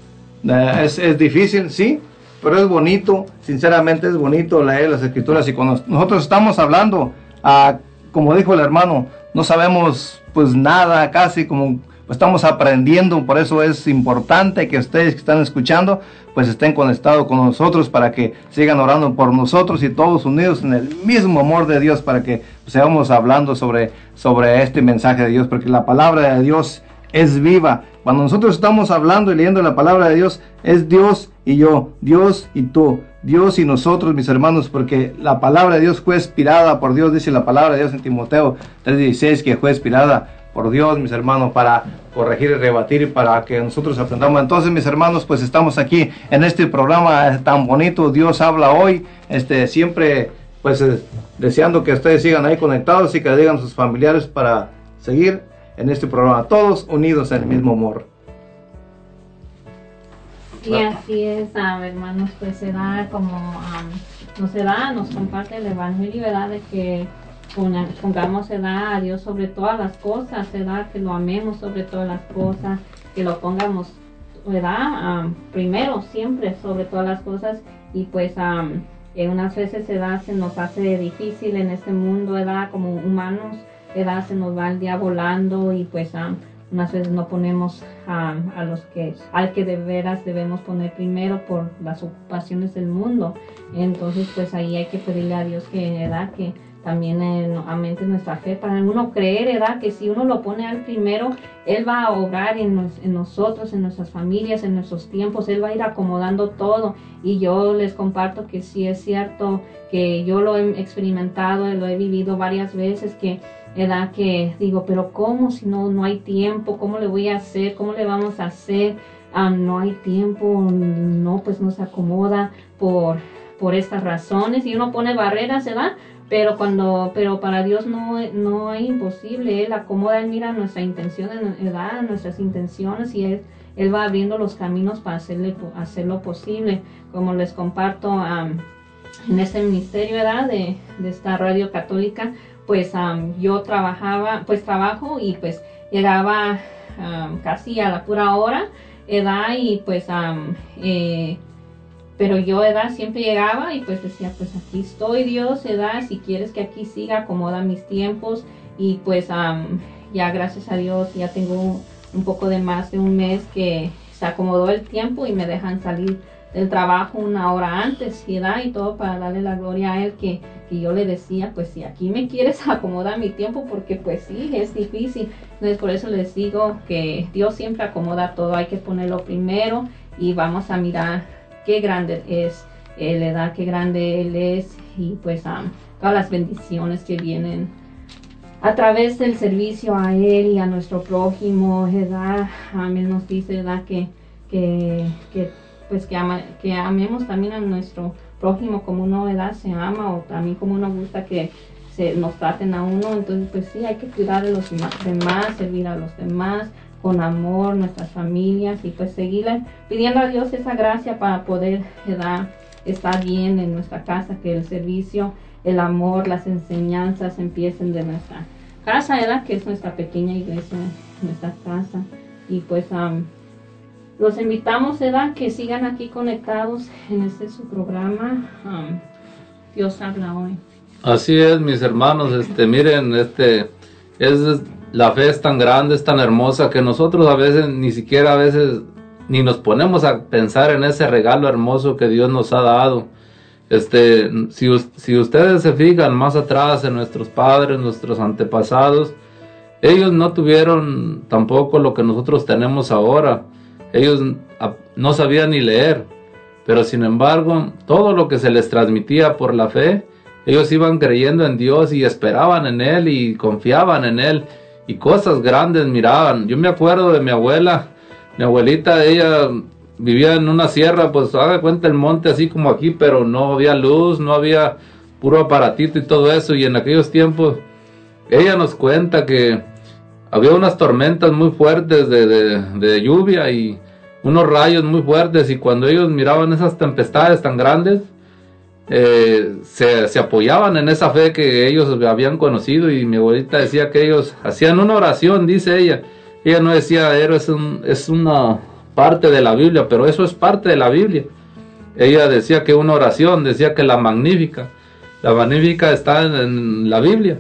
eh, es, difícil, sí, pero es bonito, sinceramente es bonito leer las escrituras y cuando nosotros estamos hablando, ah, como dijo el hermano, no sabemos pues nada casi, como estamos aprendiendo, por eso es importante que ustedes que están escuchando pues estén conectados con nosotros para que sigan orando por nosotros y todos unidos en el mismo amor de Dios para que sigamos hablando sobre, sobre este mensaje de Dios, porque la palabra de Dios es viva. Cuando nosotros estamos hablando y leyendo la palabra de Dios, es Dios y yo, Dios y tú, Dios y nosotros, mis hermanos, porque la palabra de Dios fue inspirada por Dios, dice la palabra de Dios en Timoteo 3:16, que fue inspirada por Dios, mis hermanos, para corregir y rebatir y para que nosotros aprendamos. Entonces, mis hermanos, pues estamos aquí en este programa tan bonito, Dios habla hoy, este, siempre, pues eh, deseando que ustedes sigan ahí conectados y que digan sus familiares para seguir en este programa, todos unidos en el mismo amor. Y así es, ah, hermanos, pues se da como am, nos se da, nos comparte el evangelio, ¿verdad? De que pongamos se da a Dios sobre todas las cosas, se da que lo amemos sobre todas las cosas, que lo pongamos, ¿verdad? Am, primero, siempre sobre todas las cosas y pues unas veces se da, se nos hace difícil en este mundo, ¿verdad? Como humanos, ¿verdad? Se nos va el día volando y pues unas veces no ponemos am, a los que al que de veras debemos poner primero por las ocupaciones del mundo entonces pues ahí hay que pedirle a Dios que ¿verdad? que también eh, aumente nuestra fe para uno creer ¿verdad? que si uno lo pone al primero él va a obrar en, nos- en nosotros en nuestras familias en nuestros tiempos él va a ir acomodando todo y yo les comparto que sí es cierto que yo lo he experimentado lo he vivido varias veces que ¿verdad? Que digo, pero ¿cómo si no, no hay tiempo? ¿Cómo le voy a hacer? ¿Cómo le vamos a hacer? Ah, no hay tiempo, no, pues no se acomoda por, por estas razones y uno pone barreras, ¿verdad? Pero cuando, pero para Dios no, no es imposible, Él acomoda, Él mira nuestra intención, ¿verdad? Nuestras intenciones y Él, Él va abriendo los caminos para hacerle, hacerlo posible. Como les comparto am, en este ministerio, ¿verdad? De, de esta radio católica, pues am, yo trabajaba, pues trabajo y pues llegaba am, casi a la pura hora, edad y pues am, eh, pero yo edad siempre llegaba y pues decía pues aquí estoy Dios edad si quieres que aquí siga acomoda mis tiempos y pues ya gracias a Dios ya tengo un poco de más de un mes que se acomodó el tiempo y me dejan salir del trabajo una hora antes da y todo para darle la gloria a él que, que yo le decía pues si aquí me quieres acomodar mi tiempo porque pues sí es difícil. Entonces por eso les digo que Dios siempre acomoda todo hay que ponerlo primero y vamos a mirar qué grande es él edad qué grande él es y pues am, todas las bendiciones que vienen a través del servicio a él y a nuestro prójimo edad amén nos dice edad que que, que pues que, ama- que amemos también a nuestro prójimo como uno edad se ama o también como uno gusta que se nos traten a uno entonces pues sí hay que cuidar de los demás servir a los demás con amor nuestras familias y pues seguirle pidiendo a Dios esa gracia para poder ¿verdad? estar bien en nuestra casa que el servicio el amor las enseñanzas empiecen de nuestra casa ¿verdad? que es nuestra pequeña iglesia nuestra casa y pues am, los invitamos, ¿verdad? Que sigan aquí conectados en este su programa. um, Dios habla hoy. Así es, mis hermanos, este, miren, este, es, la fe es tan grande, es tan hermosa que nosotros a veces, ni siquiera a veces, ni nos ponemos a pensar en ese regalo hermoso que Dios nos ha dado. Este, si, si ustedes se fijan más atrás en nuestros padres, nuestros antepasados, ellos no tuvieron tampoco lo que nosotros tenemos ahora. Ellos no sabían ni leer, pero sin embargo, todo lo que se les transmitía por la fe, ellos iban creyendo en Dios y esperaban en Él y confiaban en Él y cosas grandes miraban. Yo me acuerdo de mi abuela, mi abuelita, ella vivía en una sierra, pues haga cuenta el monte así como aquí, pero no había luz, no había puro aparatito y todo eso. Y en aquellos tiempos, ella nos cuenta que había unas tormentas muy fuertes de, de- de lluvia y unos rayos muy fuertes y cuando ellos miraban esas tempestades tan grandes, eh, se, se apoyaban en esa fe que ellos habían conocido y mi abuelita decía que ellos hacían una oración, dice ella. Ella no decía, "Ero, es, un- es una parte de la Biblia, pero eso es parte de la Biblia. Ella decía que una oración, decía que la magnífica, la magnífica está en, en la Biblia.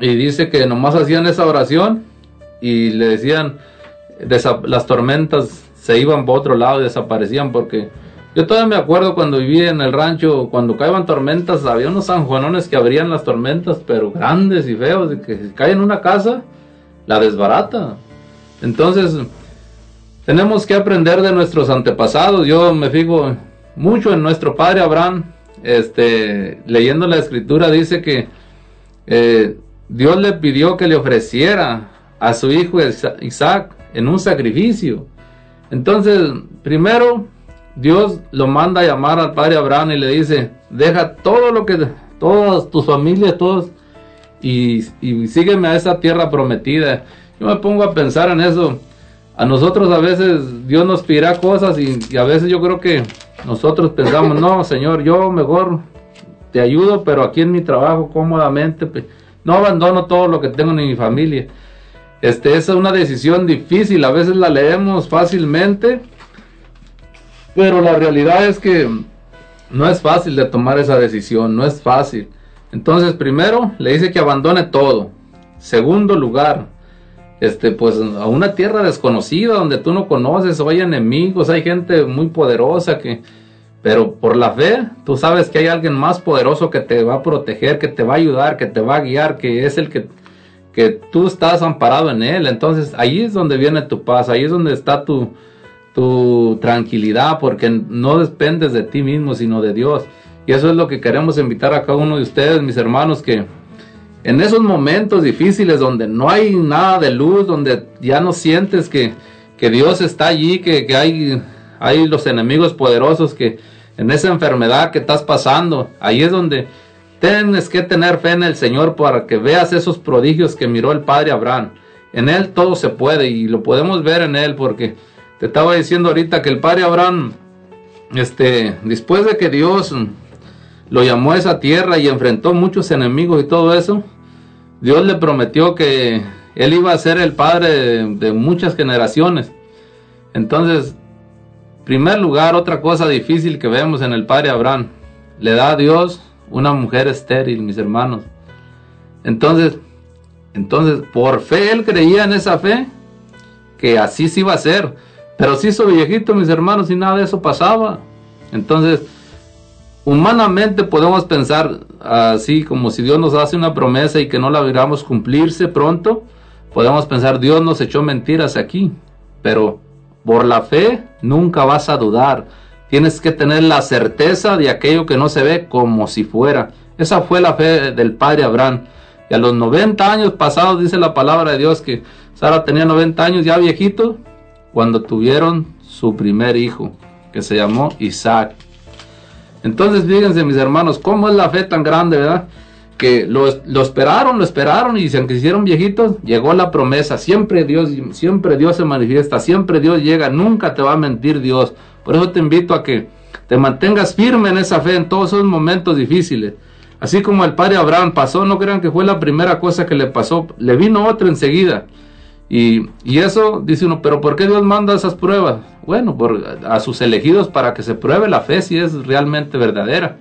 Y dice que nomás hacían esa oración y le decían, las tormentas se iban por otro lado y desaparecían porque yo todavía me acuerdo cuando vivía en el rancho, cuando caían tormentas, había unos sanjuanones que abrían las tormentas, pero grandes y feos, que si cae en una casa, la desbarata. Entonces, tenemos que aprender de nuestros antepasados. Yo me fijo mucho en nuestro padre Abraham, este, leyendo la escritura, dice que eh, Dios le pidió que le ofreciera a su hijo Isa- Isaac en un sacrificio. Entonces, primero, Dios lo manda a llamar al padre Abraham y le dice, deja todo lo que, todas tus familias, todos, y, y sígueme a esa tierra prometida. Yo me pongo a pensar en eso. A nosotros a veces Dios nos pedirá cosas y, a veces yo creo que nosotros pensamos, no, Señor, yo mejor te ayudo, pero aquí en mi trabajo cómodamente, no abandono todo lo que tengo en mi familia. Este, es una decisión difícil, a veces la leemos fácilmente, pero la realidad es que no es fácil de tomar esa decisión, no es fácil. Entonces, primero le dice que abandone todo. Segundo lugar, este, pues a una tierra desconocida donde tú no conoces, o hay enemigos, hay gente muy poderosa que, pero por la fe, tú sabes que hay alguien más poderoso que te va a proteger, que te va a ayudar, que te va a guiar, que es el que, que tú estás amparado en él. Entonces ahí es donde viene tu paz, ahí es donde está tu, tu tranquilidad, porque no dependes de ti mismo, sino de Dios. Y eso es lo que queremos invitar a cada uno de ustedes, mis hermanos, que en esos momentos difíciles donde no hay nada de luz, donde ya no sientes que, que Dios está allí, que, que hay, hay los enemigos poderosos que en esa enfermedad que estás pasando, ahí es donde tienes que tener fe en el Señor para que veas esos prodigios que miró el Padre Abraham. En Él todo se puede y lo podemos ver en Él porque te estaba diciendo ahorita que el Padre Abraham, este, después de que Dios lo llamó a esa tierra y enfrentó muchos enemigos y todo eso, Dios le prometió que él iba a ser el padre de, de muchas generaciones. Entonces, primer lugar, otra cosa difícil que vemos en el padre Abraham, le da a Dios una mujer estéril, mis hermanos. Entonces, entonces, por fe él creía en esa fe que así se iba a ser. Pero se hizo viejito, mis hermanos, y nada de eso pasaba. Entonces, humanamente podemos pensar así como si Dios nos hace una promesa y que no la viéramos cumplirse pronto, podemos pensar Dios nos echó mentiras aquí, pero por la fe nunca vas a dudar. Tienes que tener la certeza de aquello que no se ve como si fuera. Esa fue la fe del padre Abraham. Y a los 90 años pasados dice la palabra de Dios que Sara tenía 90 años ya viejito cuando tuvieron su primer hijo, que se llamó Isaac. Entonces, fíjense, mis hermanos, cómo es la fe tan grande, ¿verdad? Lo, esperaron, lo esperaron y se hicieron viejitos, llegó la promesa. Siempre Dios, siempre Dios se manifiesta, siempre Dios llega, nunca te va a mentir Dios. Por eso te invito a que te mantengas firme en esa fe en todos esos momentos difíciles. Así como el padre Abraham pasó, no crean que fue la primera cosa que le pasó, le vino otra enseguida. Y, y eso dice uno, pero ¿por qué Dios manda esas pruebas? Bueno, por, a sus elegidos para que se pruebe la fe si es realmente verdadera.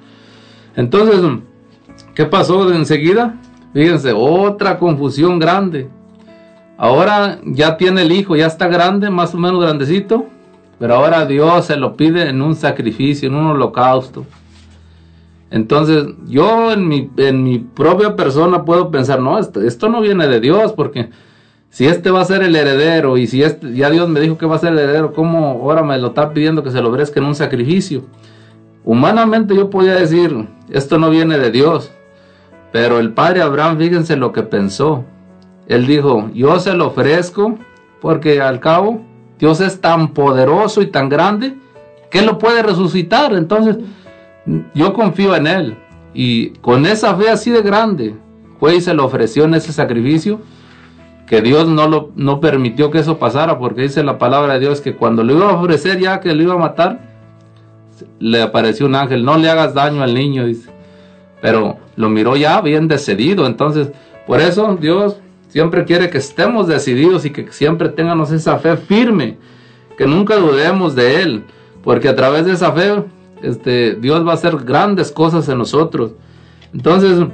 Entonces, ¿qué pasó de enseguida? Fíjense, otra confusión grande. Ahora ya tiene el hijo, ya está grande, más o menos grandecito, pero ahora Dios se lo pide en un sacrificio, en un holocausto. Entonces, yo en mi, en mi propia persona puedo pensar, no, esto, esto no viene de Dios, porque si este va a ser el heredero y si este, ya Dios me dijo que va a ser el heredero, ¿cómo ahora me lo está pidiendo que se lo ofrezca en un sacrificio? Humanamente yo podía decir, esto no viene de Dios, pero el padre Abraham, fíjense lo que pensó. Él dijo, yo se lo ofrezco porque al cabo Dios es tan poderoso y tan grande que lo puede resucitar. Entonces, yo confío en Él. Y con esa fe así de grande, fue y se lo ofreció en ese sacrificio, que Dios no, lo, no permitió que eso pasara, porque dice la palabra de Dios que cuando lo iba a ofrecer ya que lo iba a matar, le apareció un ángel, no le hagas daño al niño, dice. Pero lo miró ya bien decidido, entonces, por eso Dios siempre quiere que estemos decididos y que siempre tengamos esa fe firme, que nunca dudemos de Él, porque a través de esa fe este, Dios va a hacer grandes cosas en nosotros. Entonces,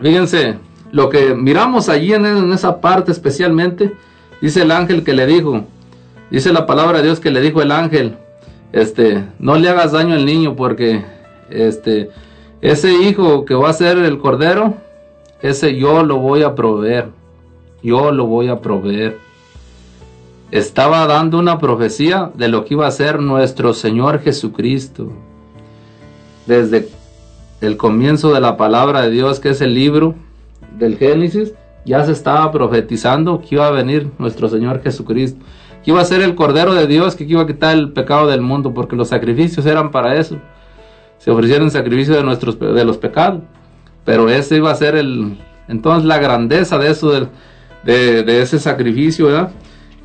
fíjense, lo que miramos allí en, en, esa parte especialmente, dice el ángel que le dijo, dice la palabra de Dios que le dijo el ángel, este, no le hagas daño al niño porque este, ese hijo que va a ser el cordero, ese yo lo voy a proveer, yo lo voy a proveer. Estaba dando una profecía de lo que iba a ser nuestro Señor Jesucristo desde el comienzo de la palabra de Dios, que es el libro del Génesis, ya se estaba profetizando que iba a venir nuestro Señor Jesucristo, que iba a ser el Cordero de Dios, que iba a quitar el pecado del mundo, porque los sacrificios eran para eso. Se ofrecieron sacrificio de, nuestros, de los pecados, pero ese iba a ser el, entonces la grandeza de eso, de, de, ese sacrificio, ¿verdad?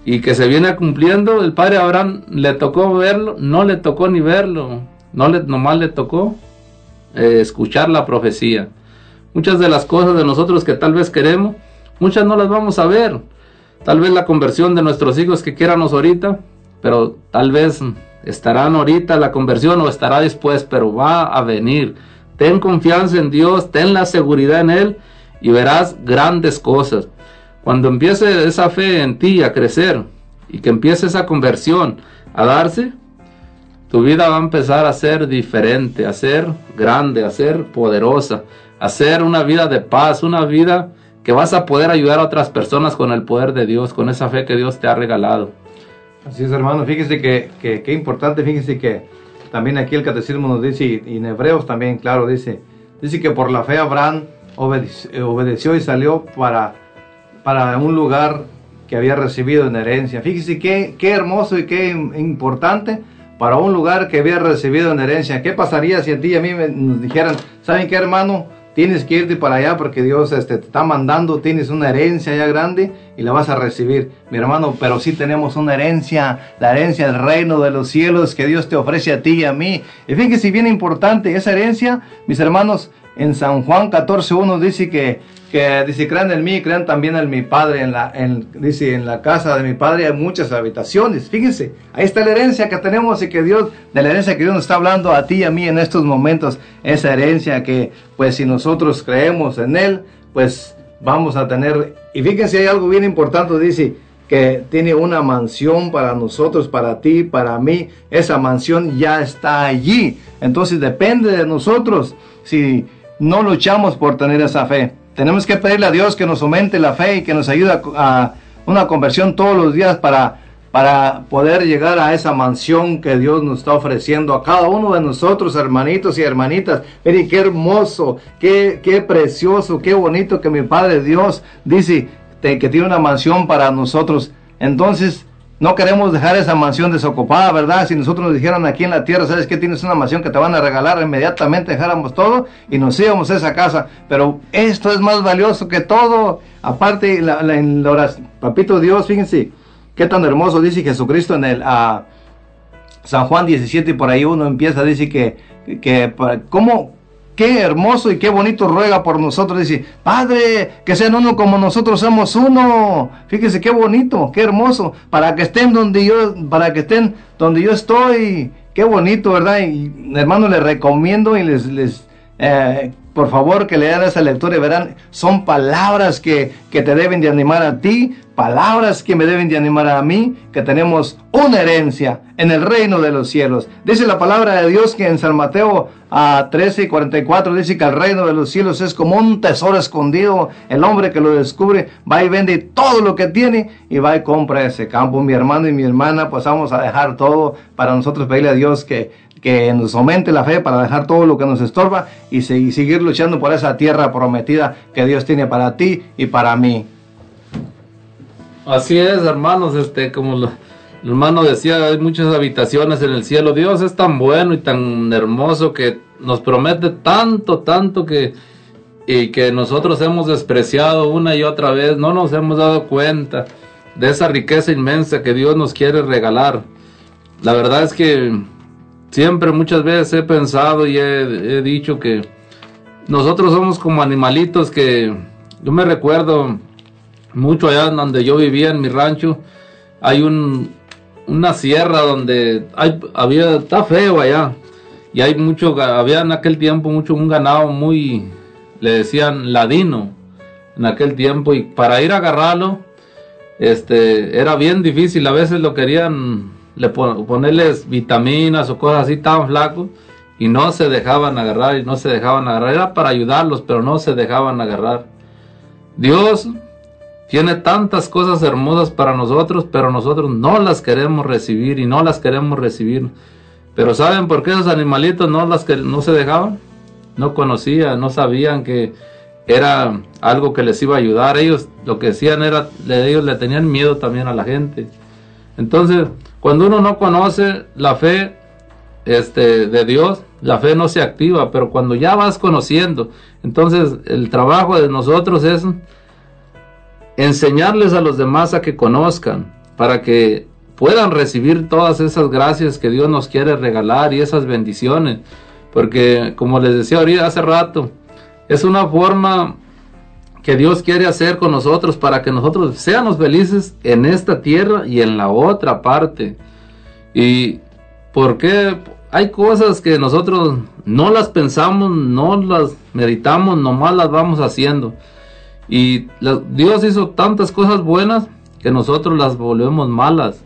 Y que se viene cumpliendo, el padre Abraham le tocó verlo, no le tocó ni verlo, no le, nomás le tocó eh, escuchar la profecía. Muchas de las cosas de nosotros que tal vez queremos, muchas no las vamos a ver. Tal vez la conversión de nuestros hijos que quiéramos ahorita, pero tal vez estarán ahorita la conversión o estará después, pero va a venir. Ten confianza en Dios, ten la seguridad en Él y verás grandes cosas. Cuando empiece esa fe en ti a crecer y que empiece esa conversión a darse, tu vida va a empezar a ser diferente, a ser grande, a ser poderosa, a ser una vida de paz, una vida que vas a poder ayudar a otras personas con el poder de Dios, con esa fe que Dios te ha regalado. Así es, hermano. Fíjese que, que, que importante, fíjese que también aquí el catecismo nos dice, y en Hebreos también, claro, dice, dice que por la fe Abraham obedeció, obedeció y salió para, para un lugar que había recibido en herencia. Fíjese qué, qué hermoso y qué importante para un lugar que había recibido en herencia. ¿Qué pasaría si a ti y a mí nos dijeran, ¿saben qué hermano? Tienes que irte para allá porque Dios este, te está mandando, tienes una herencia ya grande y la vas a recibir, mi hermano, pero sí tenemos una herencia, la herencia del reino de los cielos que Dios te ofrece a ti y a mí. Y fíjense bien importante esa herencia, mis hermanos, en San Juan 14.1 dice que, que dice, crean en mí, crean también en mi Padre, en la, dice, en la casa de mi Padre hay muchas habitaciones. Fíjense, ahí está la herencia que tenemos y que Dios, de la herencia que Dios nos está hablando a ti y a mí en estos momentos, esa herencia que, pues si nosotros creemos en Él, pues vamos a tener, y fíjense, hay algo bien importante, dice, que tiene una mansión para nosotros, para ti, para mí, esa mansión ya está allí. Entonces depende de nosotros si no luchamos por tener esa fe. Tenemos que pedirle a Dios que nos aumente la fe y que nos ayude a una conversión todos los días para, para poder llegar a esa mansión que Dios nos está ofreciendo a cada uno de nosotros, hermanitos y hermanitas. Miren qué hermoso, qué, qué precioso, qué bonito que mi Padre Dios dice que tiene una mansión para nosotros. Entonces, no queremos dejar esa mansión desocupada, ¿verdad? Si nosotros nos dijeran aquí en la tierra, ¿sabes qué? Tienes una mansión que te van a regalar, inmediatamente dejáramos todo y nos íbamos a esa casa. Pero esto es más valioso que todo. Aparte, la, en la oración, papito Dios, fíjense, qué tan hermoso dice Jesucristo en el a San Juan 17 y por ahí uno empieza, dice que, que ¿cómo, qué hermoso y qué bonito ruega por nosotros. Dice, Padre, que sean uno como nosotros somos uno. Fíjese qué bonito, qué hermoso, para que estén donde yo, para que estén donde yo estoy. Qué bonito, ¿verdad? Y hermano, les recomiendo y les, eh, por favor que lean esa lectura y verán, son palabras que, que, te deben de animar a ti, palabras que me deben de animar a mí, que tenemos una herencia en el reino de los cielos. Dice la palabra de Dios que en San Mateo a 13 y 44 dice que el reino de los cielos es como un tesoro escondido. El hombre que lo descubre va y vende todo lo que tiene y va y compra ese campo. Mi hermano y mi hermana, pues vamos a dejar todo para nosotros pedirle a Dios que que nos aumente la fe para dejar todo lo que nos estorba y seguir luchando por esa tierra prometida que Dios tiene para ti y para mí. Así es, hermanos, este, como el hermano decía, hay muchas habitaciones en el cielo. Dios es tan bueno y tan hermoso que nos promete tanto, tanto que y que nosotros hemos despreciado una y otra vez, no nos hemos dado cuenta de esa riqueza inmensa que Dios nos quiere regalar. La verdad es que siempre muchas veces he pensado y he, dicho que nosotros somos como animalitos que yo me recuerdo mucho allá donde yo vivía en mi rancho hay un una sierra donde hay, había está feo allá y hay mucho había en aquel tiempo mucho un ganado muy le decían ladino en aquel tiempo y para ir a agarrarlo este era bien difícil a veces lo querían le ponerles vitaminas o cosas así tan flacos y no se dejaban agarrar y no se dejaban agarrar. Era para ayudarlos, pero no se dejaban agarrar. Dios tiene tantas cosas hermosas para nosotros, pero nosotros no las queremos recibir y no las queremos recibir. Pero ¿saben por qué esos animalitos no, las que, no se dejaban? No conocían, no sabían que era algo que les iba a ayudar. Ellos lo que decían era, ellos le tenían miedo también a la gente. Entonces, cuando uno no conoce la fe este, de Dios, la fe no se activa, pero cuando ya vas conociendo, entonces el trabajo de nosotros es enseñarles a los demás a que conozcan, para que puedan recibir todas esas gracias que Dios nos quiere regalar y esas bendiciones. Porque como les decía ahorita hace rato, es una forma que Dios quiere hacer con nosotros para que nosotros seamos felices en esta tierra y en la otra parte. Y porque hay cosas que nosotros no las pensamos, no las meditamos, nomás las vamos haciendo. Y Dios hizo tantas cosas buenas que nosotros las volvemos malas.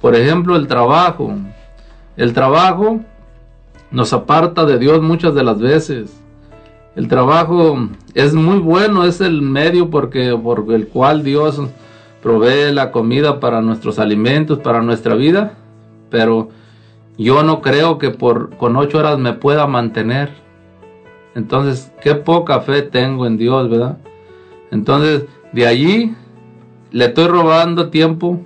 Por ejemplo, el trabajo. El trabajo nos aparta de Dios muchas de las veces. El trabajo es muy bueno, es el medio porque, por el cual Dios provee la comida para nuestros alimentos, para nuestra vida, pero yo no creo que por con ocho horas me pueda mantener. Entonces, qué poca fe tengo en Dios, ¿verdad? Entonces, de allí le estoy robando tiempo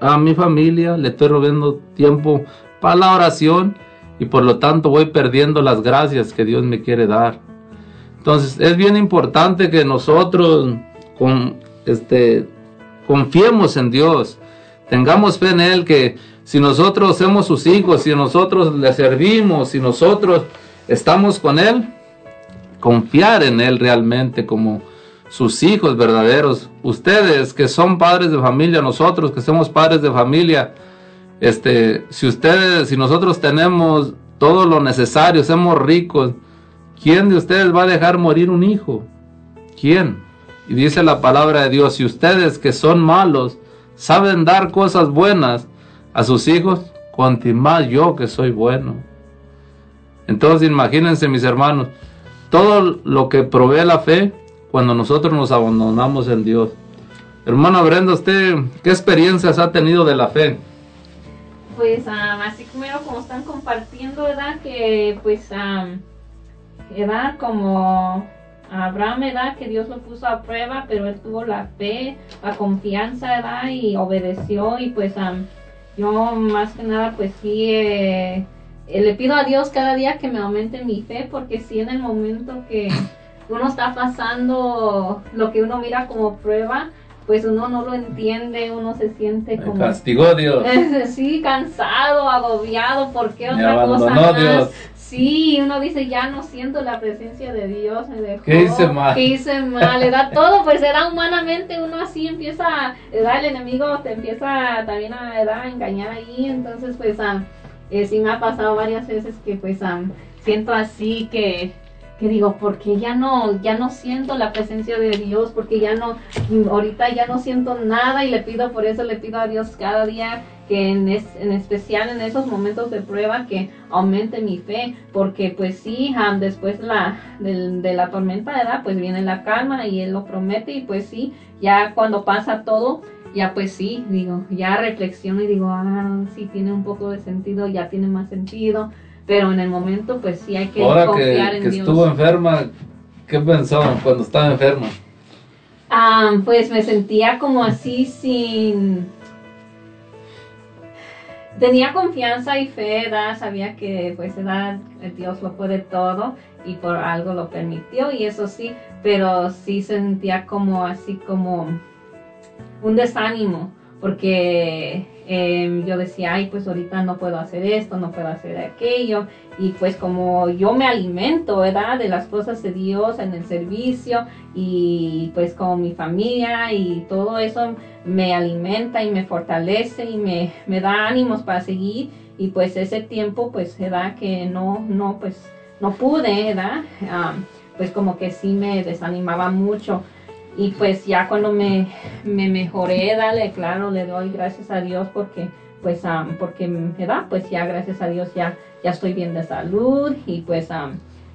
a mi familia, le estoy robando tiempo para la oración y por lo tanto voy perdiendo las gracias que Dios me quiere dar. Entonces es bien importante que nosotros con, este, confiemos en Dios, tengamos fe en Él, que si nosotros somos sus hijos, si nosotros le servimos, si nosotros estamos con Él, confiar en Él realmente como sus hijos verdaderos. Ustedes que son padres de familia, nosotros que somos padres de familia, este, si ustedes, si nosotros tenemos todo lo necesario, somos ricos, ¿Quién de ustedes va a dejar morir un hijo? ¿Quién? Y dice la palabra de Dios, si ustedes que son malos saben dar cosas buenas a sus hijos, cuanto más yo que soy bueno. Entonces imagínense mis hermanos, todo lo que provee la fe cuando nosotros nos abandonamos en Dios. Hermano Brenda, ¿usted qué experiencias ha tenido de la fe? Pues así como están compartiendo, ¿verdad? Que pues era como Abraham, ¿verdad? Que Dios lo puso a prueba, pero él tuvo la fe, la confianza, ¿verdad? Y obedeció y pues yo más que nada pues sí eh, eh, le pido a Dios cada día que me aumente mi fe porque si en el momento que uno está pasando lo que uno mira como prueba, pues uno no lo entiende, uno se siente como... castigó Dios. sí, cansado, agobiado, ¿por qué otra cosa más? Sí, uno dice, ya no siento la presencia de Dios, me dejó. ¿Qué hice mal? ¿Qué hice mal? Le da todo, pues era humanamente, uno así empieza, da el enemigo, te empieza también da a engañar ahí, entonces pues ah, eh, sí me ha pasado varias veces que pues ah, siento así que que digo, porque ya no, ya no siento la presencia de Dios, porque ya no, ahorita ya no siento nada y le pido, por eso le pido a Dios cada día que en, es- en especial en esos momentos de prueba que aumente mi fe, porque pues sí, ah, después la, del- de la tormenta. Pues viene la calma y Él lo promete y pues sí, ya cuando pasa todo, ya pues sí, digo, ya reflexiono y digo, ah, sí tiene un poco de sentido, ya tiene más sentido, pero en el momento pues sí hay que Ahora que, confiar en que Dios. estuvo enferma, ¿qué pensó cuando estaba enferma? Ah, pues me sentía como así sin... Tenía confianza y fe, ¿verdad? sabía que pues ¿verdad? Dios lo puede todo y por algo lo permitió y eso sí, pero sí sentía como así como un desánimo porque eh, yo decía, ay, pues ahorita no puedo hacer esto, no puedo hacer aquello y pues como yo me alimento, ¿verdad? De las cosas de Dios en el servicio y pues como mi familia y todo eso me alimenta y me fortalece y me, me da ánimos para seguir y pues ese tiempo pues ¿verdad? que no, no pues no pude, ¿verdad? Ah, pues como que sí me desanimaba mucho y pues ya cuando me, me mejoré, dale, claro, le doy gracias a Dios porque pues ah, porque ¿verdad? pues ya gracias a Dios ya ya estoy bien de salud y pues ah,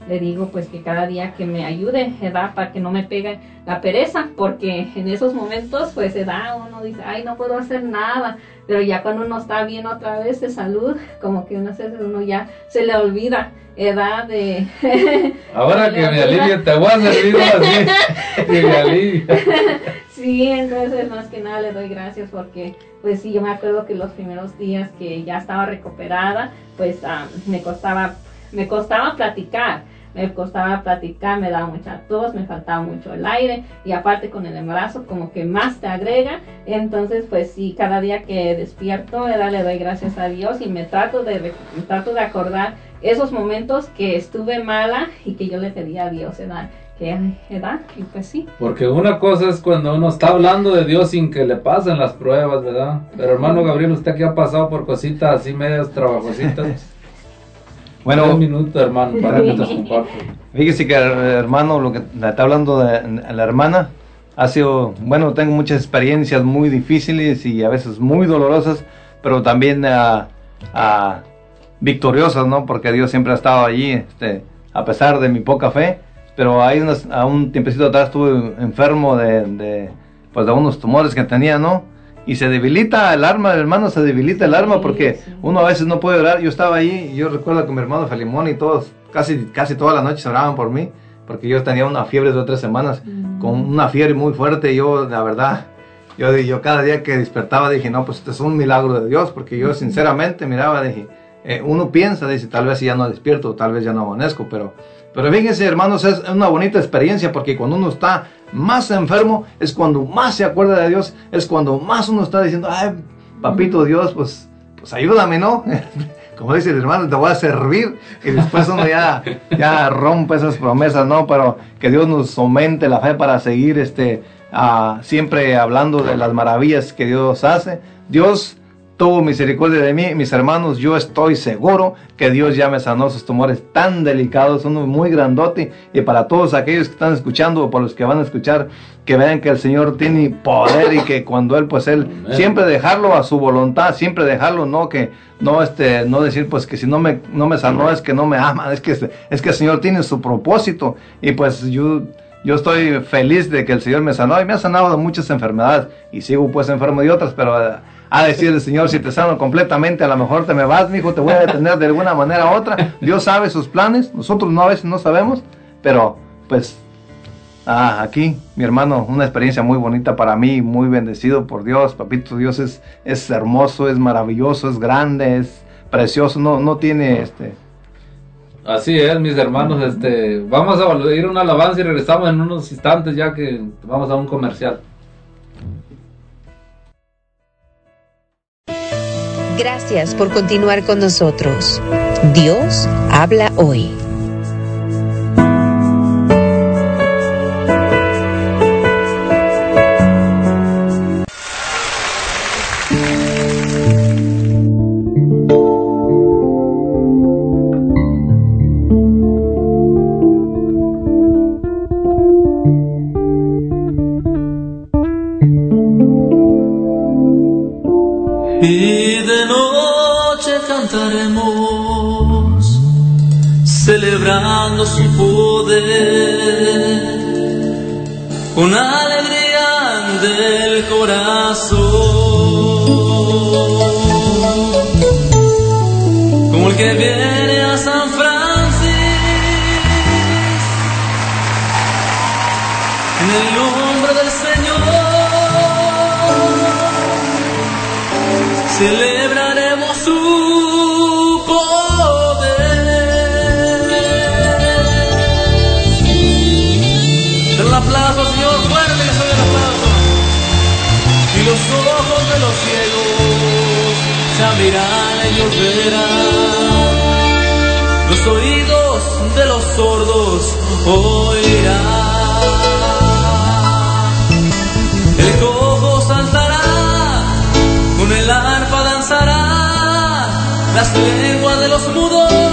le digo pues que cada día que me ayude, ¿verdad? Para que no me pegue la pereza, porque en esos momentos pues se da, uno dice, ay, no puedo hacer nada, pero ya cuando uno está bien otra vez de salud, como que uno, se, uno ya se le olvida, ¿verdad? De... Ahora que me alivie, te voy a servir así. Que me alivie. Sí, entonces más que nada le doy gracias porque pues sí, yo me acuerdo que los primeros días que ya estaba recuperada, pues ah, me costaba me costaba platicar, me costaba platicar, me daba mucha tos, me faltaba mucho el aire y aparte con el embarazo como que más te agrega, entonces pues sí, cada día que despierto, ¿verdad? le doy gracias a Dios y me trato de me trato de acordar esos momentos que estuve mala y que yo le pedí a Dios, ¿verdad? Que, ¿verdad? Y pues sí. Porque una cosa es cuando uno está hablando de Dios sin que le pasen las pruebas, ¿verdad? Pero hermano Gabriel, usted que ha pasado por cositas así medias trabajositas. Bueno, un minuto, hermano, para que. Fíjese que hermano, lo que está hablando de la hermana, ha sido, bueno, tengo muchas experiencias muy difíciles y a veces muy dolorosas, pero también ah, ah, victoriosas, ¿no? Porque Dios siempre ha estado allí, este, a pesar de mi poca fe. Pero unas, a un tiempecito atrás estuve enfermo de, de, pues de unos tumores que tenía, ¿no? Y se debilita el arma, hermano, se debilita el arma porque uno a veces no puede orar. Yo estaba ahí yo recuerdo que mi hermano Felimón y todos, casi, casi toda la noche oraban por mí, porque yo tenía una fiebre de tres semanas, Mm. con una fiebre muy fuerte. Yo, la verdad, yo, yo cada día que despertaba dije, no, pues este es un milagro de Dios, porque yo sinceramente miraba, dije, eh, uno piensa, dice, tal vez ya no despierto, tal vez ya no amanezco, pero, pero fíjense, hermanos, es una bonita experiencia, porque cuando uno está más enfermo, es cuando más se acuerda de Dios, es cuando más uno está diciendo, ay, papito Dios, pues, pues ayúdame, ¿no? Como dice el hermano, te voy a servir, y después uno ya, ya rompe esas promesas, ¿no? Pero que Dios nos aumente la fe para seguir este, ah, siempre hablando de las maravillas que Dios hace. Dios tuvo misericordia de mí, mis hermanos, yo estoy seguro que Dios ya me sanó esos tumores tan delicados, uno muy grandote, y para todos aquellos que están escuchando o por los que van a escuchar, que vean que el Señor tiene poder y que cuando Él, pues Él, siempre dejarlo a su voluntad, siempre dejarlo, no que, no este, no decir pues que si no me, no me sanó es que no me ama, es que, es que el Señor tiene su propósito, y pues yo... Yo estoy feliz de que el Señor me sanó y me ha sanado de muchas enfermedades. Y sigo pues enfermo de otras, pero a decir el Señor, si te sano completamente, a lo mejor te me vas, mi hijo, te voy a detener de alguna manera u otra. Dios sabe sus planes, nosotros no a veces no sabemos, pero pues ah, aquí, mi hermano, una experiencia muy bonita para mí, muy bendecido por Dios, papito Dios es, es hermoso, es maravilloso, es grande, es precioso, no, no tiene este... Así es, mis hermanos, este, vamos a ir una alabanza y regresamos en unos instantes ya que vamos a un comercial. Gracias por continuar con nosotros. Dios habla hoy. Celebrando su poder, con alegría del corazón, como el que viene a San Francisco, en el nombre del Señor. Verán. Los oídos de los sordos oirán. El cojo saltará con el arpa danzará, las lenguas de los mudos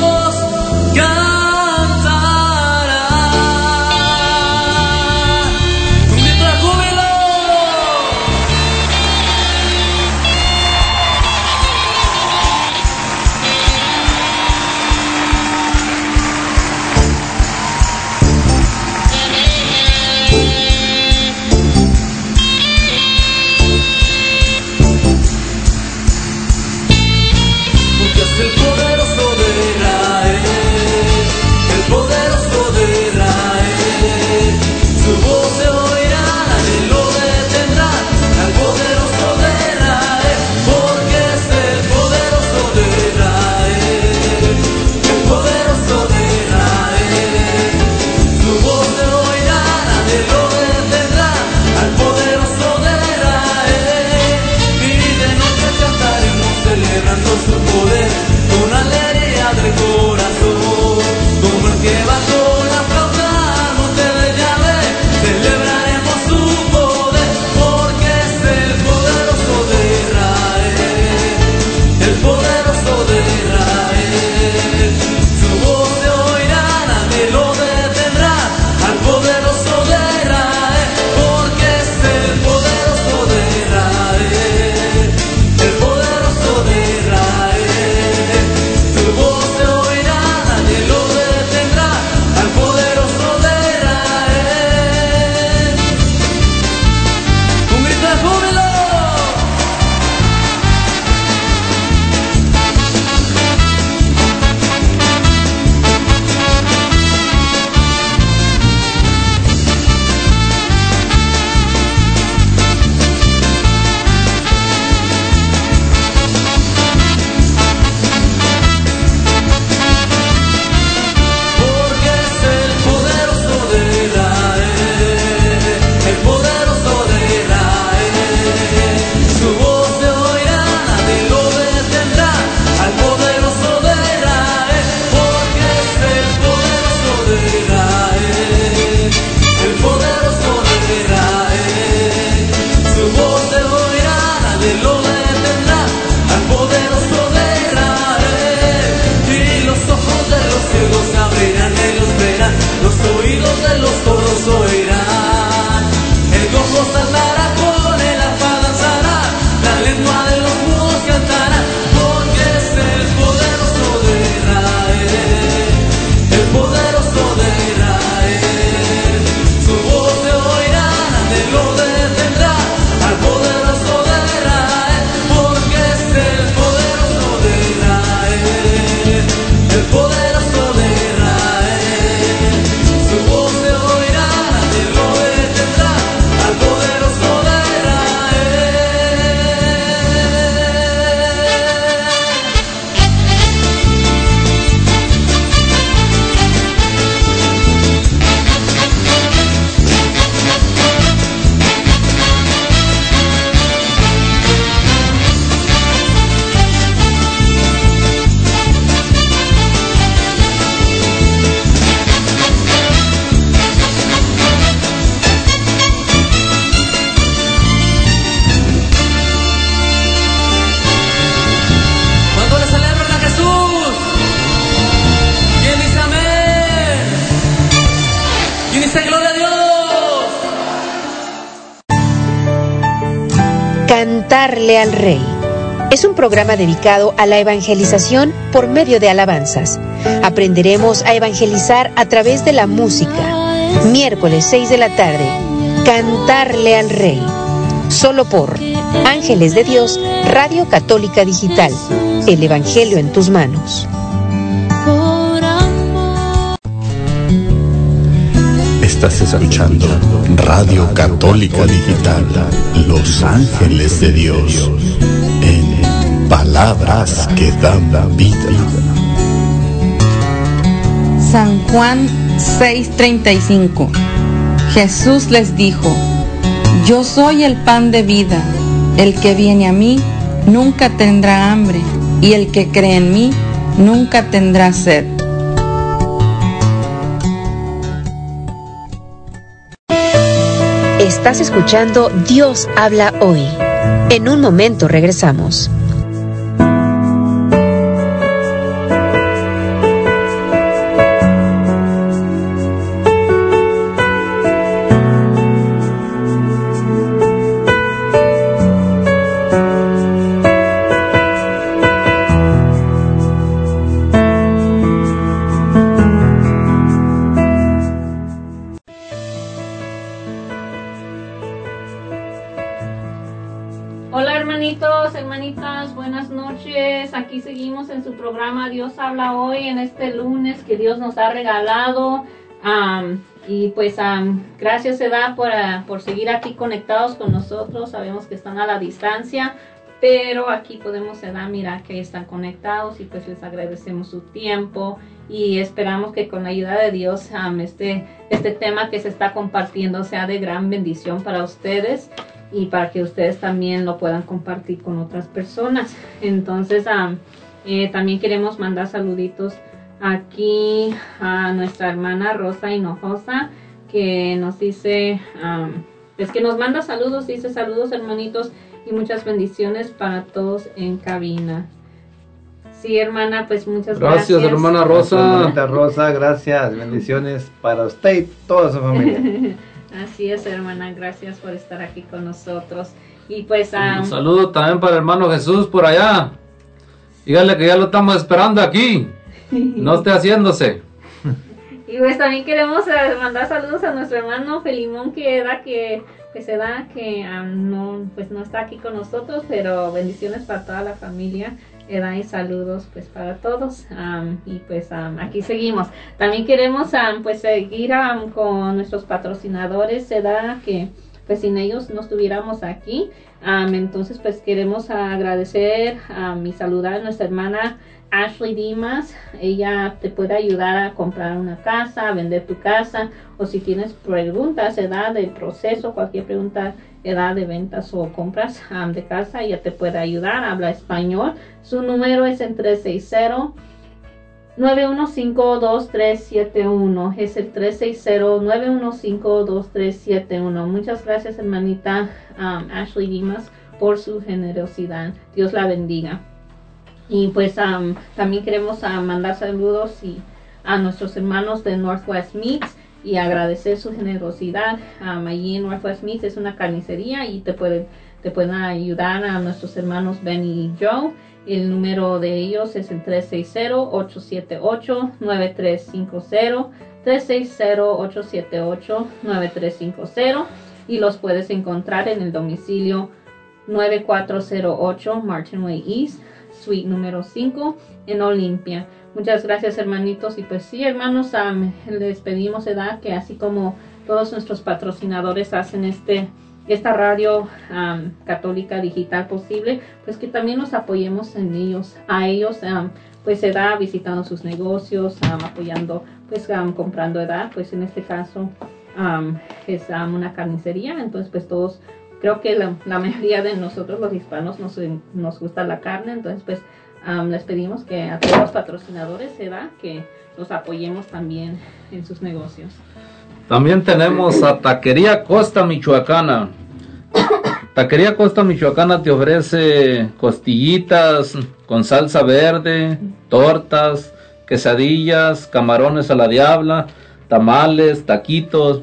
programa dedicado a la evangelización por medio de alabanzas. Aprenderemos a evangelizar a través de la música. Miércoles 6 de la tarde, Cantarle al Rey. Solo por Ángeles de Dios, Radio Católica Digital. El Evangelio en tus manos. Estás escuchando Radio Católica Digital, Los Ángeles de Dios, palabras que dan vida. San Juan 6:35 Jesús les dijo, Yo soy el pan de vida, el que viene a mí nunca tendrá hambre, y el que cree en mí nunca tendrá sed. Estás escuchando Dios habla hoy. En un momento regresamos. Este lunes que Dios nos ha regalado. Am, y pues am, gracias se da por, ah, por seguir aquí conectados con nosotros. Sabemos que están a la distancia, pero aquí podemos se da mirar que están conectados y pues les agradecemos su tiempo y esperamos que con la ayuda de Dios am, este, este tema que se está compartiendo sea de gran bendición para ustedes y para que ustedes también lo puedan compartir con otras personas. Entonces, eh, también queremos mandar saluditos aquí a nuestra hermana Rosa Hinojosa, que nos dice, am, es que nos manda saludos, dice saludos hermanitos y muchas bendiciones para todos en cabina. Sí, hermana, pues muchas gracias. Gracias, hermana Rosa. Hermanita Rosa, gracias. Bendiciones para usted y toda su familia. Así es, hermana, gracias por estar aquí con nosotros. Y pues, am, Un saludo también para el hermano Jesús por allá. Dígale que ya lo estamos esperando aquí. No esté haciéndose. Y pues también queremos eh, mandar saludos a nuestro hermano Felimón que da que, que se da que no pues no está aquí con nosotros, pero bendiciones para toda la familia. Edad y saludos pues para todos y pues aquí seguimos. También queremos pues seguir con nuestros patrocinadores, se da que pues sin ellos no estuviéramos aquí. Entonces pues queremos agradecer y saludar a nuestra hermana Ashley Dimas, ella te puede ayudar a comprar una casa, a vender tu casa, o si tienes preguntas, edad del proceso, cualquier pregunta, edad de ventas o compras de casa, ella te puede ayudar, habla español. Su número es en 360 915-2371. Es el 360-915-2371. Muchas gracias, hermanita Ashley Dimas, por su generosidad. Dios la bendiga. Y pues am, también queremos ah, mandar saludos y a nuestros hermanos de Northwest Meats y agradecer su generosidad. Am, allí en Northwest Meats es una carnicería y te pueden, te pueden ayudar a nuestros hermanos Ben y Joe. El número de ellos es el 360-878-9350. 360-878-9350 y los puedes encontrar en el domicilio 9408 Martin Way East suite número 5 en Olimpia. Muchas gracias hermanitos. Y pues sí hermanos, am, les pedimos edad que así como todos nuestros patrocinadores hacen este esta radio católica digital posible, pues que también nos apoyemos en ellos, a ellos am, pues edad visitando sus negocios, apoyando pues comprando edad, pues en este caso es una carnicería, entonces pues todos creo que la, mayoría de nosotros los hispanos nos, nos gusta la carne, entonces pues les pedimos que a todos los patrocinadores se da que los apoyemos también en sus negocios. También tenemos a Taquería Costa Michoacana. Taquería Costa Michoacana te ofrece costillitas con salsa verde, tortas, quesadillas, camarones a la diabla, tamales, taquitos.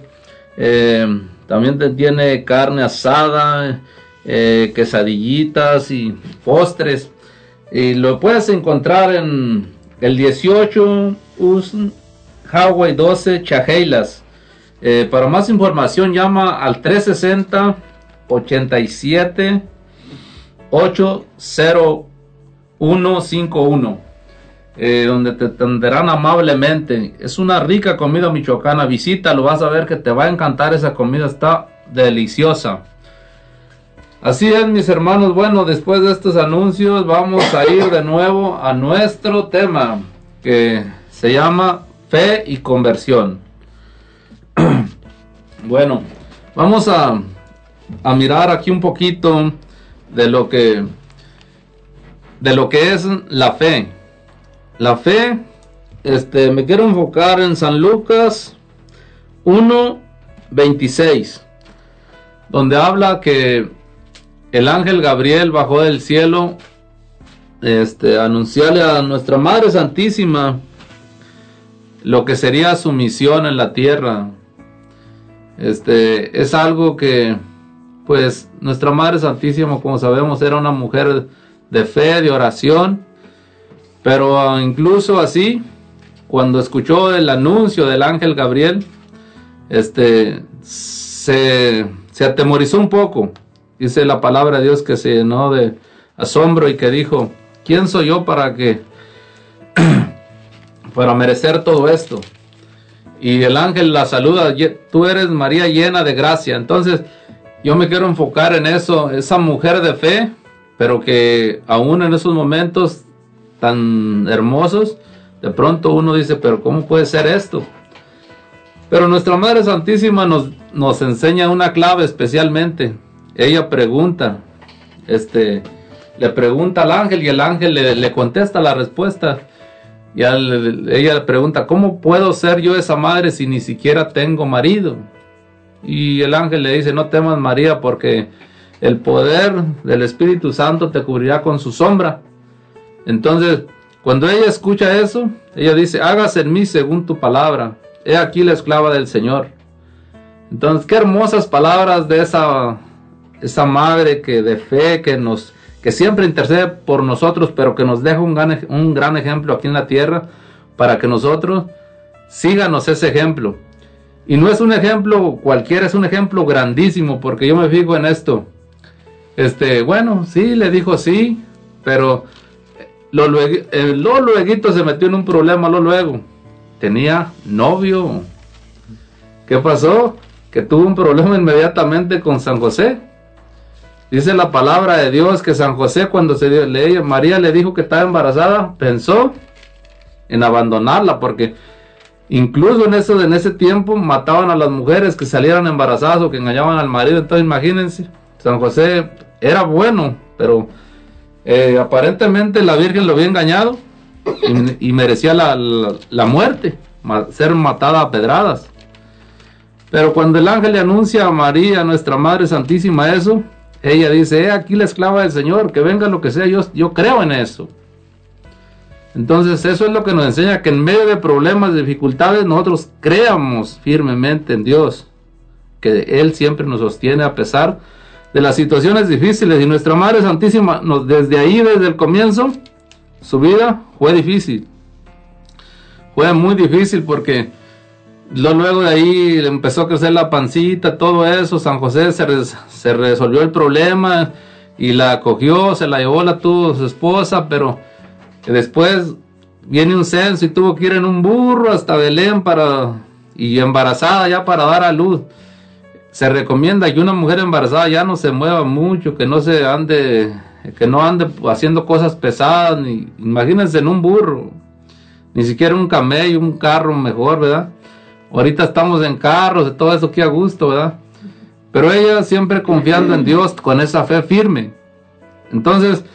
eh, también te tiene carne asada eh, quesadillitas y postres. Y lo puedes encontrar en el 18 US Highway 12 Chajeilas. Eh, para más información llama al 360 87 80151 eh, donde te atenderán amablemente. Es una rica comida michoacana. Visítalo, vas a ver que te va a encantar esa comida. Está deliciosa. Así es, mis hermanos. Bueno, después de estos anuncios, vamos a ir de nuevo a nuestro tema que se llama fe y conversión. bueno, vamos a, a mirar aquí un poquito de lo que de lo que es la fe. La fe, este, me quiero enfocar en San Lucas 1, 26, donde habla que el ángel Gabriel bajó del cielo, este, anunciarle a nuestra Madre Santísima lo que sería su misión en la tierra. Este, es algo que, pues, nuestra Madre Santísima, como sabemos, era una mujer de fe, de oración, pero ah, incluso así, cuando escuchó el anuncio del ángel Gabriel, este, se, se atemorizó un poco. Dice la palabra de Dios que se llenó de asombro y que dijo, ¿quién soy yo para que, para merecer todo esto? Y el ángel la saluda, tú eres María llena de gracia. Entonces, yo me quiero enfocar en eso, esa mujer de fe, pero que aún en esos momentos tan hermosos, de pronto uno dice, pero ¿cómo puede ser esto? Pero nuestra Madre Santísima nos, nos enseña una clave especialmente. Ella pregunta, este, le pregunta al ángel y el ángel le, contesta la respuesta. Y ella le pregunta, ¿cómo puedo ser yo esa madre si ni siquiera tengo marido? Y el ángel le dice, no temas María porque el poder del Espíritu Santo te cubrirá con su sombra. Entonces, cuando ella escucha eso, ella dice, hágase en mí según tu palabra. He aquí la esclava del Señor. Entonces, qué hermosas palabras de esa, esa madre que de fe, que nos, que siempre intercede por nosotros, pero que nos deja un gran, un gran ejemplo aquí en la tierra, para que nosotros síganos ese ejemplo. Y no es un ejemplo cualquiera, es un ejemplo grandísimo, porque yo me fijo en esto. Este, bueno, sí, le dijo sí, pero lo, luego, luego se metió en un problema, lo luego. Tenía novio. ¿Qué pasó? Que tuvo un problema inmediatamente con San José. Dice la palabra de Dios que San José cuando se dio, le, María le dijo que estaba embarazada, pensó en abandonarla porque incluso en eso en ese tiempo mataban a las mujeres que salieran embarazadas o que engañaban al marido. Entonces imagínense, San José era bueno, pero eh, aparentemente la Virgen lo había engañado y, merecía la, muerte, ser matada a pedradas. Pero cuando el ángel le anuncia a María, nuestra Madre Santísima, eso, ella dice, aquí la esclava del Señor, que venga lo que sea, yo, yo creo en eso. Entonces eso es lo que nos enseña que en medio de problemas, dificultades, nosotros creamos firmemente en Dios, que Él siempre nos sostiene a pesar de de las situaciones difíciles y nuestra Madre Santísima desde ahí, desde el comienzo, su vida fue difícil. Fue muy difícil porque luego de ahí empezó a crecer la pancita, todo eso, San José se, resolvió el problema y la acogió, se la llevó, la tuvo su esposa, pero después viene un censo y tuvo que ir en un burro hasta Belén para y embarazada ya para dar a luz se recomienda que una mujer embarazada ya no se mueva mucho, que no se ande, que no ande haciendo cosas pesadas, ni, imagínense en un burro, ni siquiera un camello, un carro mejor, ¿verdad? Ahorita estamos en carros, de todo eso que a gusto, ¿verdad? Pero ella siempre confiando en Dios con esa fe firme. Entonces,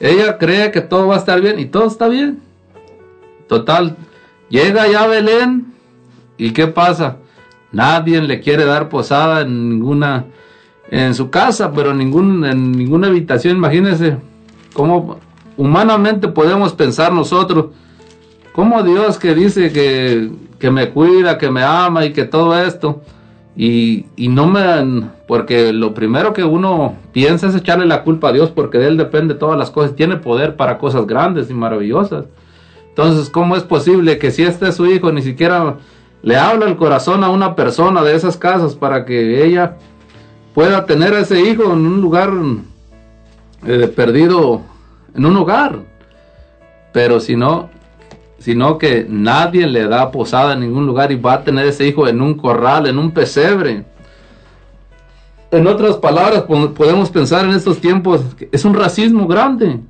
ella cree que todo va a estar bien y todo está bien. Total, llega ya Belén y ¿qué pasa? Nadie le quiere dar posada en ninguna, en su casa, pero ningún, en ninguna habitación. Imagínense cómo humanamente podemos pensar nosotros, cómo Dios que dice que, que me cuida, que me ama y que todo esto, Y, y no me... Porque lo primero que uno piensa es echarle la culpa a Dios porque de Él depende todas las cosas. Tiene poder para cosas grandes y maravillosas. Entonces, ¿cómo es posible que si este es su hijo ni siquiera le habla el corazón a una persona de esas casas para que ella pueda tener a ese hijo en un lugar eh, perdido, en un hogar? Pero si no, sino que nadie le da posada en ningún lugar y va a tener ese hijo en un corral, en un pesebre. En otras palabras, podemos pensar en estos tiempos que es un racismo grande.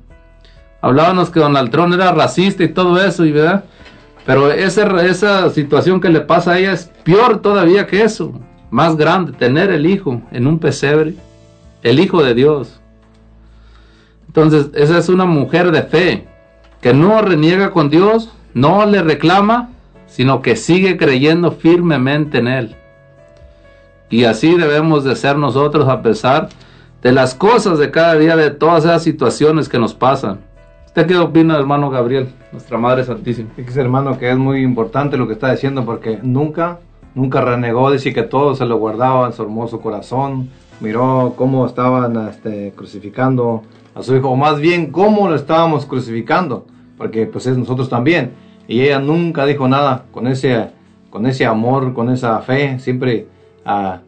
Hablábamos que Donald Trump era racista y todo eso, verdad. Pero esa, esa situación que le pasa a ella es peor todavía que eso. Más grande, tener el hijo en un pesebre. El hijo de Dios. Entonces, esa es una mujer de fe que no reniega con Dios, no le reclama, sino que sigue creyendo firmemente en Él. Y así debemos de ser nosotros a pesar de las cosas de cada día, de todas esas situaciones que nos pasan. ¿Usted qué opina, hermano Gabriel, nuestra Madre Santísima? Fíjese, hermano, que es muy importante lo que está diciendo porque nunca, nunca renegó, dice que todo se lo guardaba en su hermoso corazón. Miró cómo estaban este, crucificando a su hijo, o más bien cómo lo estábamos crucificando, porque pues es nosotros también y ella nunca dijo nada con ese, con ese amor, con esa fe, siempre ah,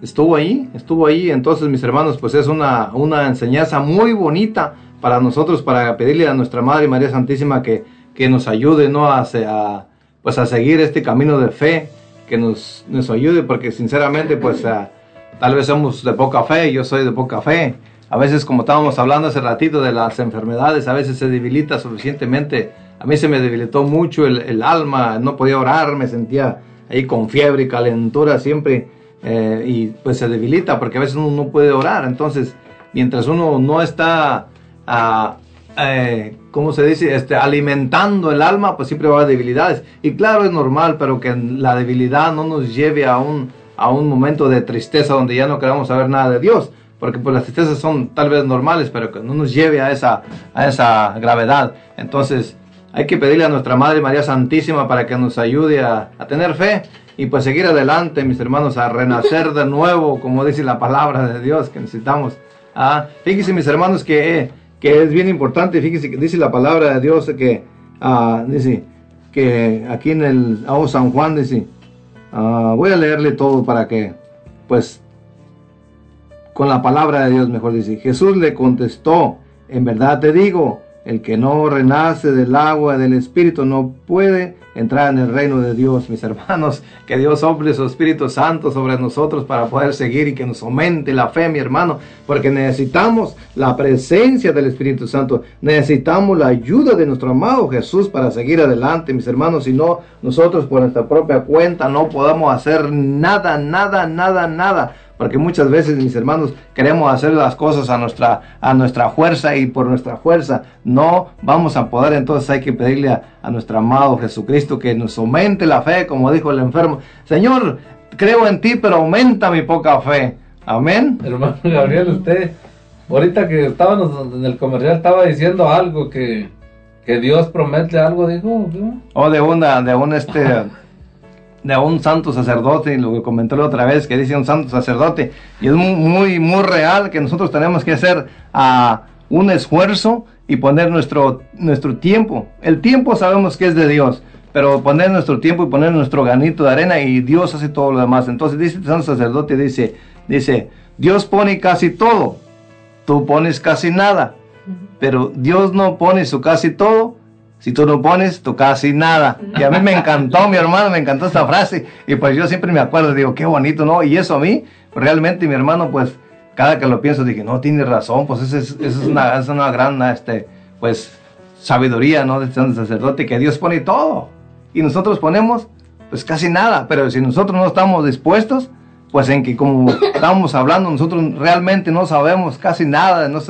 estuvo ahí, estuvo ahí. Entonces, mis hermanos, pues es una, una enseñanza muy bonita para nosotros, para pedirle a nuestra Madre María Santísima que, que nos ayude ¿no? a, a, pues a seguir este camino de fe, que nos, nos ayude, porque sinceramente, pues ah, tal vez somos de poca fe, yo soy de poca fe. A veces, como estábamos hablando hace ratito de las enfermedades, a veces se debilita suficientemente a mí se me debilitó mucho el, alma, no podía orar, me sentía ahí con fiebre y calentura siempre. Eh, y pues se debilita porque a veces uno no puede orar. Entonces, mientras uno no está, ah, eh, ¿cómo se dice? Este, alimentando el alma, pues siempre va a haber debilidades. Y claro, es normal, pero que la debilidad no nos lleve a un, a un momento de tristeza donde ya no queramos saber nada de Dios. Porque pues las tristezas son tal vez normales, pero que no nos lleve a esa, a esa gravedad. Entonces, hay que pedirle a nuestra Madre María Santísima para que nos ayude a, tener fe y pues seguir adelante, mis hermanos, a renacer de nuevo, como dice la palabra de Dios que necesitamos. Ah, fíjense, mis hermanos, que, que es bien importante, fíjense que dice la palabra de Dios que, ah, dice, que aquí en el oh, San Juan dice, ah, voy a leerle todo para que, pues, con la palabra de Dios, mejor dice, Jesús le contestó, en verdad te digo, el que no renace del agua del Espíritu no puede entrar en el reino de Dios, mis hermanos. Que Dios sople su Espíritu Santo sobre nosotros para poder seguir y que nos aumente la fe, mi hermano. Porque necesitamos la presencia del Espíritu Santo. Necesitamos la ayuda de nuestro amado Jesús para seguir adelante, mis hermanos. Si no, nosotros por nuestra propia cuenta no podemos hacer nada, nada, nada, nada porque muchas veces mis hermanos queremos hacer las cosas a nuestra, a nuestra fuerza y por nuestra fuerza no vamos a poder, entonces hay que pedirle a, a nuestro amado Jesucristo que nos aumente la fe, como dijo el enfermo, Señor, creo en ti, pero aumenta mi poca fe. Amén. Hermano Gabriel, usted, ahorita que estábamos en el comercial, estaba diciendo algo que, que Dios promete algo, dijo. O de una, de un este de un santo sacerdote, lo que comentó la otra vez, que dice un santo sacerdote, y es muy, muy, real que nosotros tenemos que hacer uh, un esfuerzo y poner nuestro, nuestro tiempo. El tiempo sabemos que es de Dios, pero poner nuestro tiempo y poner nuestro granito de arena y Dios hace todo lo demás. Entonces dice el santo sacerdote, dice, dice, Dios pone casi todo, tú pones casi nada, pero Dios no pone su casi todo, si tú no pones, tú casi nada. Y a mí me encantó, mi hermano, me encantó esta frase. Y pues yo siempre me acuerdo, digo, qué bonito, ¿no? Y eso a mí, realmente mi hermano, pues, cada que lo pienso, dije, no, tiene razón, pues esa es, es, una, es una gran, este, pues, sabiduría, ¿no? De este sacerdote, que Dios pone todo. Y nosotros ponemos, pues, casi nada. Pero si nosotros no estamos dispuestos, pues en que como estábamos hablando, nosotros realmente no sabemos casi nada, no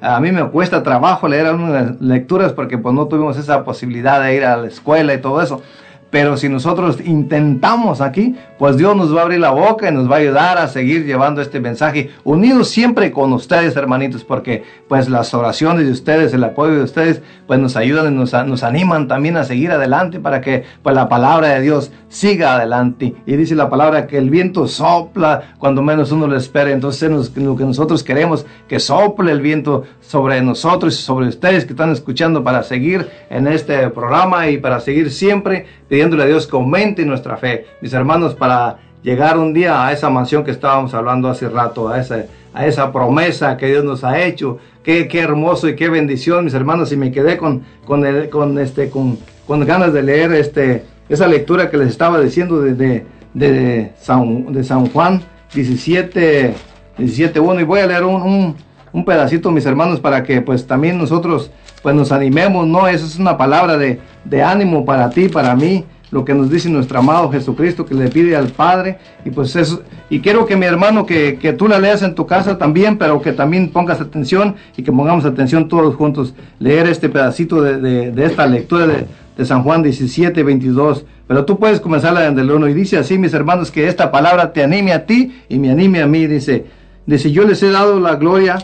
a mí me cuesta trabajo leer algunas lecturas porque pues no tuvimos esa posibilidad de ir a la escuela y todo eso, pero si nosotros intentamos aquí, pues Dios nos va a abrir la boca y nos va a ayudar a seguir llevando este mensaje, unidos siempre con ustedes, hermanitos, porque pues las oraciones de ustedes, el apoyo de ustedes, pues nos ayudan y nos, animan también a seguir adelante para que pues la palabra de Dios siga adelante. Y dice la palabra que el viento sopla cuando menos uno lo espera. Entonces lo que nosotros queremos, que sople el viento sobre nosotros y sobre ustedes que están escuchando para seguir en este programa y para seguir siempre pidiéndole a Dios que aumente nuestra fe. Mis hermanos, para llegar un día a esa mansión que estábamos hablando hace rato, a esa, a esa promesa que Dios nos ha hecho. Qué, qué hermoso y qué bendición, mis hermanos. Y me quedé con, con, el, con, este, con, con ganas de leer este, esa lectura que les estaba diciendo de, de, San, de San Juan 17, 17.1. Y voy a leer un, un, un pedacito, mis hermanos, para que pues también nosotros pues nos animemos, ¿no? Esa es una palabra de, de ánimo para ti, para mí, lo que nos dice nuestro amado Jesucristo que le pide al Padre. Y pues eso, y quiero que mi hermano, que, que, tú la leas en tu casa también, pero que también pongas atención y que pongamos atención todos juntos, leer este pedacito de, de, de esta lectura de, de, San Juan 17, 22. Pero tú puedes comenzar la del 1 y dice así, mis hermanos, que esta palabra te anime a ti y me anime a mí. Dice, dice, yo les he dado la gloria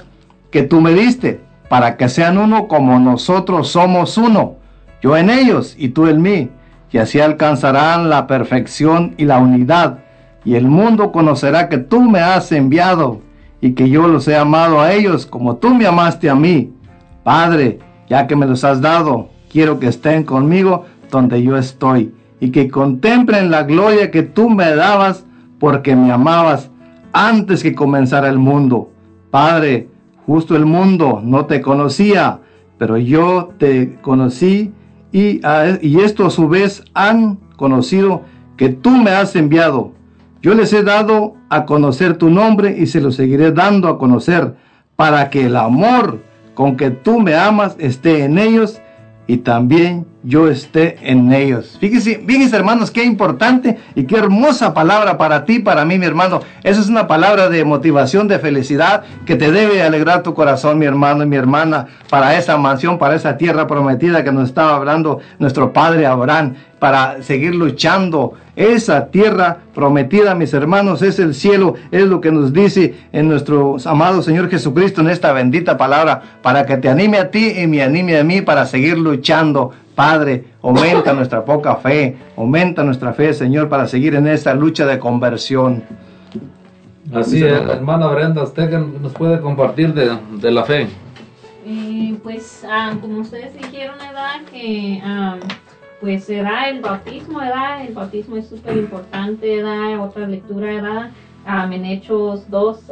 que tú me diste para que sean uno como nosotros somos uno, yo en ellos y tú en mí, y así alcanzarán la perfección y la unidad, y el mundo conocerá que tú me has enviado y que yo los he amado a ellos como tú me amaste a mí. Padre, ya que me los has dado, quiero que estén conmigo donde yo estoy, y que contemplen la gloria que tú me dabas porque me amabas antes que comenzara el mundo. Padre, Justo el mundo no te conocía, pero yo te conocí y, y esto a su vez han conocido que tú me has enviado. Yo les he dado a conocer tu nombre y se lo seguiré dando a conocer para que el amor con que tú me amas esté en ellos y también yo esté en ellos. Fíjense, fíjense hermanos, qué importante y qué hermosa palabra para ti, para mí, mi hermano. Esa es una palabra de motivación, de felicidad que te debe alegrar tu corazón, mi hermano y mi hermana, para esa mansión, para esa tierra prometida que nos estaba hablando nuestro padre Abraham, para seguir luchando. Esa tierra prometida, mis hermanos, es el cielo, es lo que nos dice en nuestro amado Señor Jesucristo en esta bendita palabra, para que te anime a ti y me anime a mí para seguir luchando Padre, aumenta nuestra poca fe, aumenta nuestra fe, Señor, para seguir en esta lucha de conversión. Así es, hermana Brenda, usted nos puede compartir de, de la fe. Eh, pues, ah, como ustedes dijeron, ¿verdad? Que ah, pues será el bautismo, ¿verdad? El bautismo es súper importante, ¿verdad? Otra lectura, ¿verdad? Um, en Hechos 2,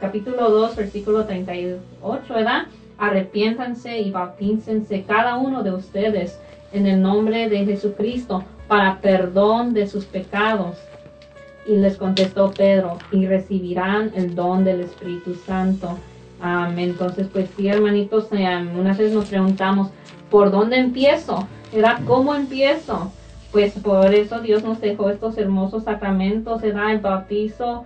capítulo 2, versículo 38, ¿verdad? arrepiéntanse y bautícense cada uno de ustedes en el nombre de Jesucristo para perdón de sus pecados. Y les contestó Pedro, y recibirán el don del Espíritu Santo. entonces, pues sí, hermanitos, eh, unas veces nos preguntamos, ¿por dónde empiezo? ¿Era cómo empiezo? Pues por eso Dios nos dejó estos hermosos sacramentos, da el bautizo,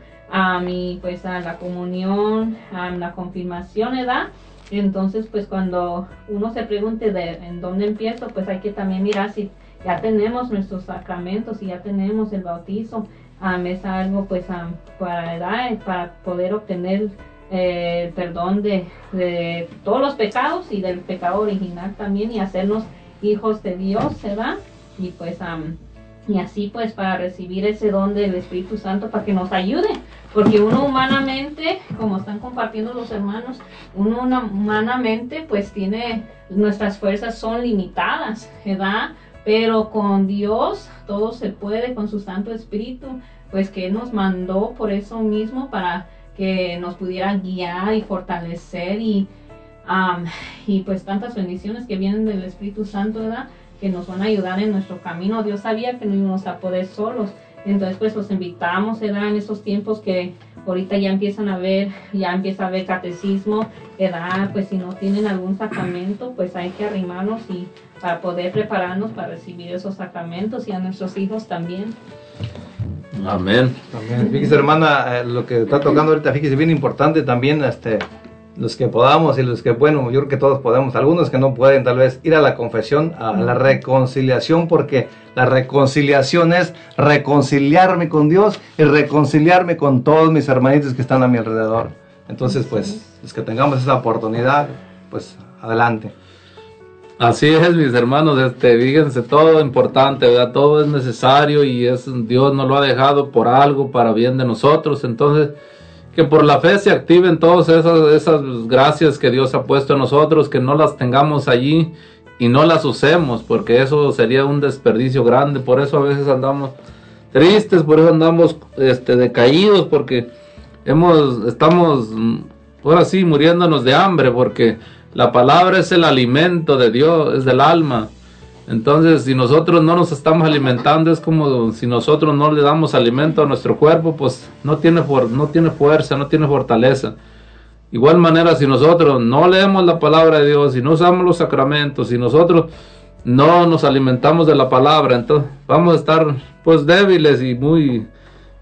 y pues a la comunión, a la confirmación, ¿verdad? Entonces, pues cuando uno se pregunte de en dónde empiezo, pues hay que también mirar si ya tenemos nuestros sacramentos, si ya tenemos el bautizo, es algo pues para, para poder obtener eh, perdón de, de, todos los pecados y del pecado original también y hacernos hijos de Dios, ¿verdad? Y pues y así pues para recibir ese don del Espíritu Santo para que nos ayude porque uno humanamente, como están compartiendo los hermanos, uno humanamente pues tiene, nuestras fuerzas son limitadas, ¿verdad? Pero con Dios todo se puede, con su Santo Espíritu, pues que nos mandó por eso mismo para que nos pudiera guiar y fortalecer y, y pues tantas bendiciones que vienen del Espíritu Santo, ¿verdad? Que nos van a ayudar en nuestro camino. Dios sabía que no íbamos a poder solos entonces, pues los invitamos, ¿verdad? En esos tiempos que ahorita ya empiezan a ver, ya empieza a haber catecismo, ¿verdad? Pues si no tienen algún sacramento, pues hay que arrimarnos y para poder prepararnos para recibir esos sacramentos y a nuestros hijos también. Amén. Amén. Fíjese, hermana, eh, lo que está tocando ahorita, fíjese, bien importante también, este, los que podamos y los que, bueno, yo creo que todos podemos, algunos que no pueden tal vez ir a la confesión, a la reconciliación, porque la reconciliación es reconciliarme con Dios y reconciliarme con todos mis hermanitos que están a mi alrededor. Entonces, pues, los que tengamos esa oportunidad, pues, adelante. Así es, mis hermanos, este, fíjense, todo importante, ¿verdad? Todo es necesario y es, Dios nos lo ha dejado por algo, para bien de nosotros. Entonces, que por la fe se activen todas esas, esas gracias que Dios ha puesto en nosotros, que no las tengamos allí y no las usemos, porque eso sería un desperdicio grande. Por eso a veces andamos tristes, por eso andamos este, decaídos, porque hemos, estamos ahora sí muriéndonos de hambre, porque la palabra es el alimento de Dios, es del alma. Entonces, si nosotros no nos estamos alimentando, es como si nosotros no le damos alimento a nuestro cuerpo, pues no tiene, no tiene fuerza, no tiene fortaleza. Igual manera, si nosotros no leemos la palabra de Dios, si no usamos los sacramentos, si nosotros no nos alimentamos de la palabra, entonces vamos a estar pues débiles y muy,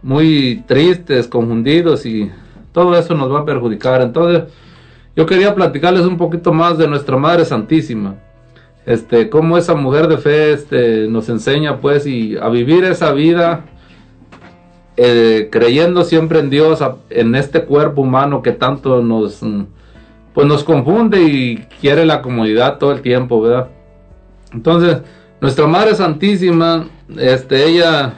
muy tristes, confundidos y todo eso nos va a perjudicar. Entonces, yo quería platicarles un poquito más de nuestra Madre Santísima. Este, cómo esa mujer de fe este, nos enseña pues y a vivir esa vida eh, creyendo siempre en Dios, en este cuerpo humano que tanto nos, pues nos confunde y quiere la comodidad todo el tiempo, ¿verdad? Entonces, nuestra Madre Santísima, este, ella,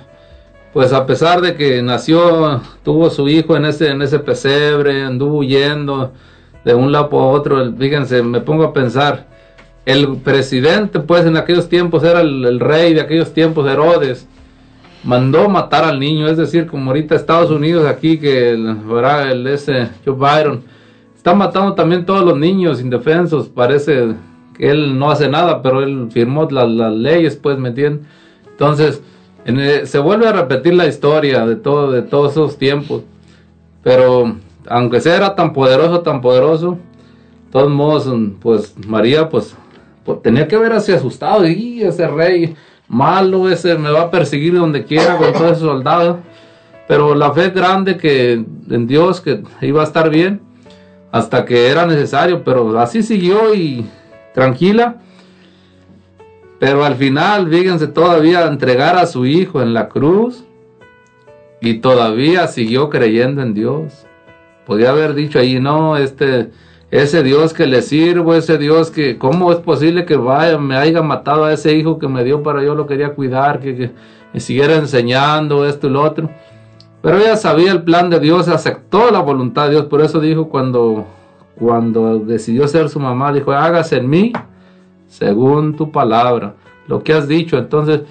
pues a pesar de que nació, tuvo su hijo en ese, en ese pesebre, anduvo huyendo, de un lado a otro. Fíjense, me pongo a pensar, el presidente, pues en aquellos tiempos era el, rey de aquellos tiempos, Herodes, mandó matar al niño, es decir, como ahorita Estados Unidos aquí, que el, el ese Joe Byron, está matando también todos los niños indefensos, parece que él no hace nada, pero él firmó las, leyes, pues, ¿me? Entonces, se vuelve a repetir la historia de todo, de todos esos tiempos, pero aunque sea era tan poderoso, tan poderoso, de todos modos, pues María, pues, pues tenía que ver así asustado, y ese rey malo, ese me va a perseguir donde quiera con todos esos soldados. Pero la fe grande que en Dios que iba a estar bien hasta que era necesario, pero así siguió y tranquila. Pero al final, fíjense, todavía entregar a su hijo en la cruz y todavía siguió creyendo en Dios. Podía haber dicho ahí, no, este, ese Dios que le sirvo, ese Dios que, ¿cómo es posible que me haya matado a ese hijo que me dio para yo lo quería cuidar, que, me siguiera enseñando esto y lo otro? Pero ella sabía el plan de Dios, aceptó la voluntad de Dios, por eso dijo cuando, cuando decidió ser su mamá, dijo, hágase en mí según tu palabra, lo que has dicho. Entonces,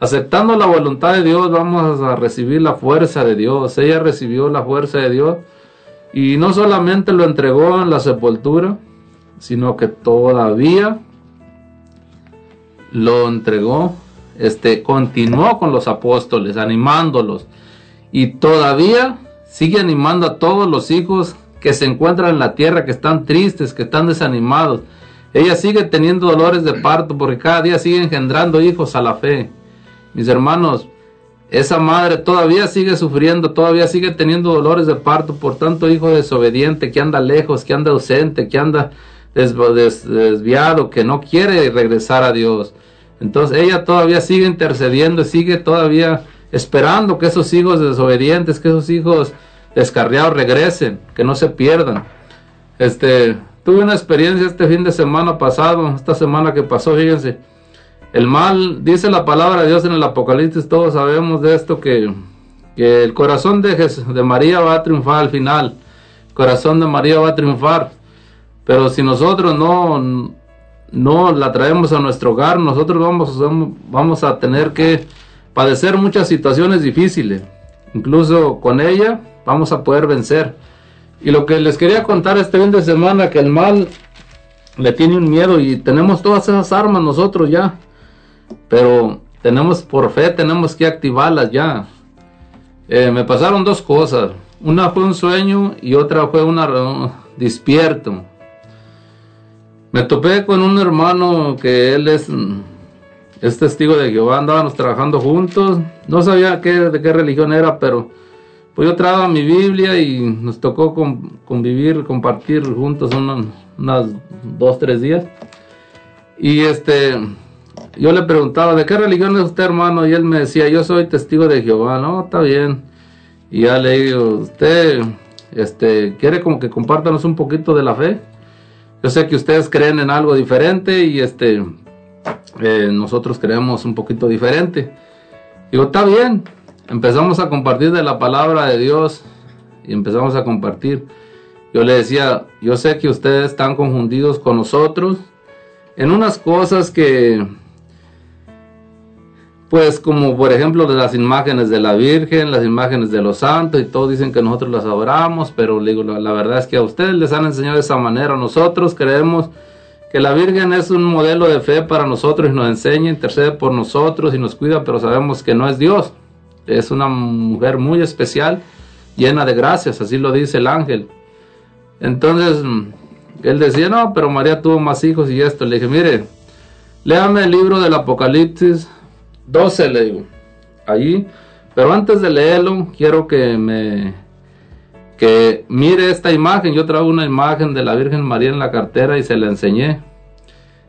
aceptando la voluntad de Dios, vamos a recibir la fuerza de Dios. Ella recibió la fuerza de Dios y no solamente lo entregó en la sepultura, sino que todavía lo entregó, este, continuó con los apóstoles, animándolos. Y todavía sigue animando a todos los hijos que se encuentran en la tierra, que están tristes, que están desanimados. Ella sigue teniendo dolores de parto porque cada día sigue engendrando hijos a la fe. Mis hermanos, esa madre todavía sigue sufriendo, todavía sigue teniendo dolores de parto por tanto hijo desobediente que anda lejos, que anda ausente, que anda desviado, que no quiere regresar a Dios. Entonces ella todavía sigue intercediendo, sigue todavía esperando que esos hijos desobedientes, que esos hijos descarriados regresen, que no se pierdan. Este, tuve una experiencia este fin de semana pasado, esta semana que pasó, fíjense el mal, dice la palabra de Dios en el Apocalipsis, todos sabemos de esto que, el corazón de, de María va a triunfar al final. El corazón de María va a triunfar. Pero si nosotros no, no la traemos a nuestro hogar, nosotros vamos, vamos a tener que padecer muchas situaciones difíciles. Incluso con ella vamos a poder vencer. Y lo que les quería contar este fin de semana, que el mal le tiene un miedo y tenemos todas esas armas nosotros ya. Pero tenemos, por fe, tenemos que activarlas ya. Eh, me pasaron dos cosas. Una fue un sueño y otra fue un despierto. Me topé con un hermano que él es, testigo de Jehová, andábamos trabajando juntos. No sabía de qué religión era, pero pues yo traba mi Biblia y nos tocó convivir, compartir juntos unos, unas dos, tres días. Y este, yo le preguntaba, ¿de qué religión es usted, hermano? Y él me decía, yo soy testigo de Jehová, ¿no? Está bien. Y ya le digo, ¿usted este, quiere como que compártanos un poquito de la fe? Yo sé que ustedes creen en algo diferente y este, eh, nosotros creemos un poquito diferente. Digo, está bien. Empezamos a compartir de la palabra de Dios y empezamos a compartir. Yo le decía, yo sé que ustedes están confundidos con nosotros en unas cosas que pues como por ejemplo las imágenes de la Virgen, las imágenes de los santos y todos dicen que nosotros las adoramos, pero digo, la, verdad es que a ustedes les han enseñado de esa manera, nosotros creemos que la Virgen es un modelo de fe para nosotros y nos enseña, intercede por nosotros y nos cuida, pero sabemos que no es Dios, es una mujer muy especial, llena de gracias, así lo dice el ángel. Entonces, él decía, no, pero María tuvo más hijos y esto, le dije, mire, léame el libro del Apocalipsis 12 le digo, allí. Pero antes de leerlo, quiero que me que mire esta imagen. Yo traigo una imagen de la Virgen María en la cartera y se la enseñé.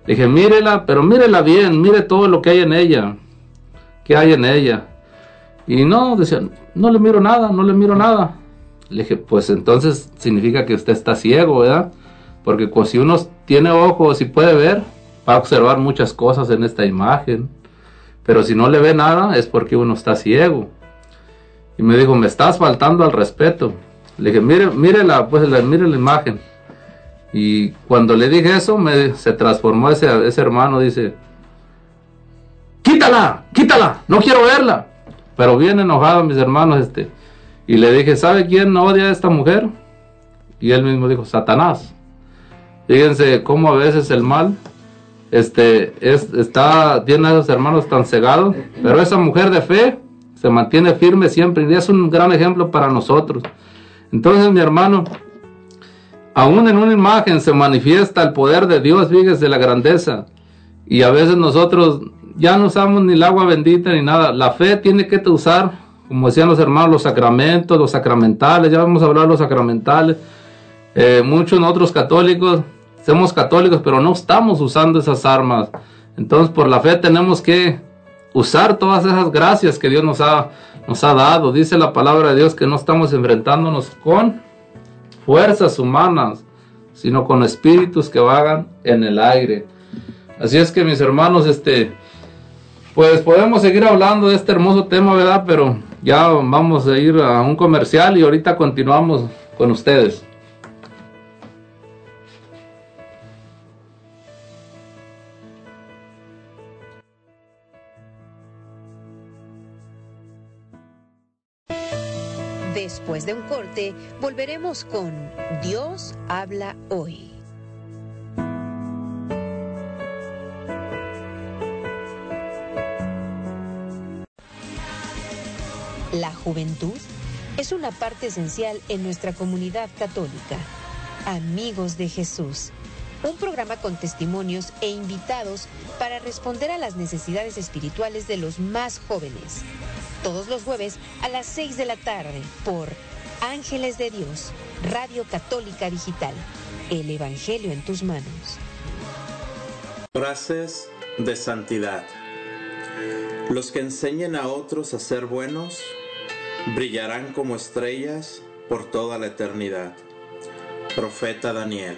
dije, mírela, pero mírela bien, mire todo lo que hay en ella. ¿Qué hay en ella? Y no, decía, no le miro nada, no le miro nada. Le dije, pues entonces significa que usted está ciego, ¿verdad? Porque si uno tiene ojos y puede ver, va a observar muchas cosas en esta imagen. Pero si no le ve nada es porque uno está ciego. Y me dijo, me estás faltando al respeto. Le dije, mire, mire la, pues, mire la imagen. Y cuando le dije eso, me, se transformó ese, ese hermano, dice, quítala, quítala, no quiero verla. Pero bien enojado mis hermanos, este. Y le dije, ¿sabe quién odia a esta mujer? Y él mismo dijo, Satanás. Fíjense cómo a veces el mal este, es, está, tiene a hermanos tan cegados, pero esa mujer de fe se mantiene firme siempre y es un gran ejemplo para nosotros. Entonces, mi hermano, aún en una imagen se manifiesta el poder de Dios, fíjese la grandeza. Y a veces nosotros ya no usamos ni el agua bendita ni nada. La fe tiene que usar, como decían los hermanos, los sacramentos, los sacramentales. Ya vamos a hablar de los sacramentales. Eh, muchos otros católicos somos católicos, pero no estamos usando esas armas. Entonces, por la fe tenemos que usar todas esas gracias que Dios nos ha, nos ha dado. Dice la palabra de Dios que no estamos enfrentándonos con fuerzas humanas, sino con espíritus que vagan en el aire. Así es que mis hermanos, este, pues podemos seguir hablando de este hermoso tema, ¿verdad? Pero ya vamos a ir a un comercial y ahorita continuamos con ustedes. Volveremos con Dios habla hoy. La juventud es una parte esencial en nuestra comunidad católica. Amigos de Jesús, un programa con testimonios e invitados para responder a las necesidades espirituales de los más jóvenes todos los jueves a las 6 de la tarde por Ángeles de Dios, Radio Católica Digital. El Evangelio en tus manos. Frases de santidad. Los que enseñen a otros a ser buenos brillarán como estrellas por toda la eternidad. Profeta Daniel.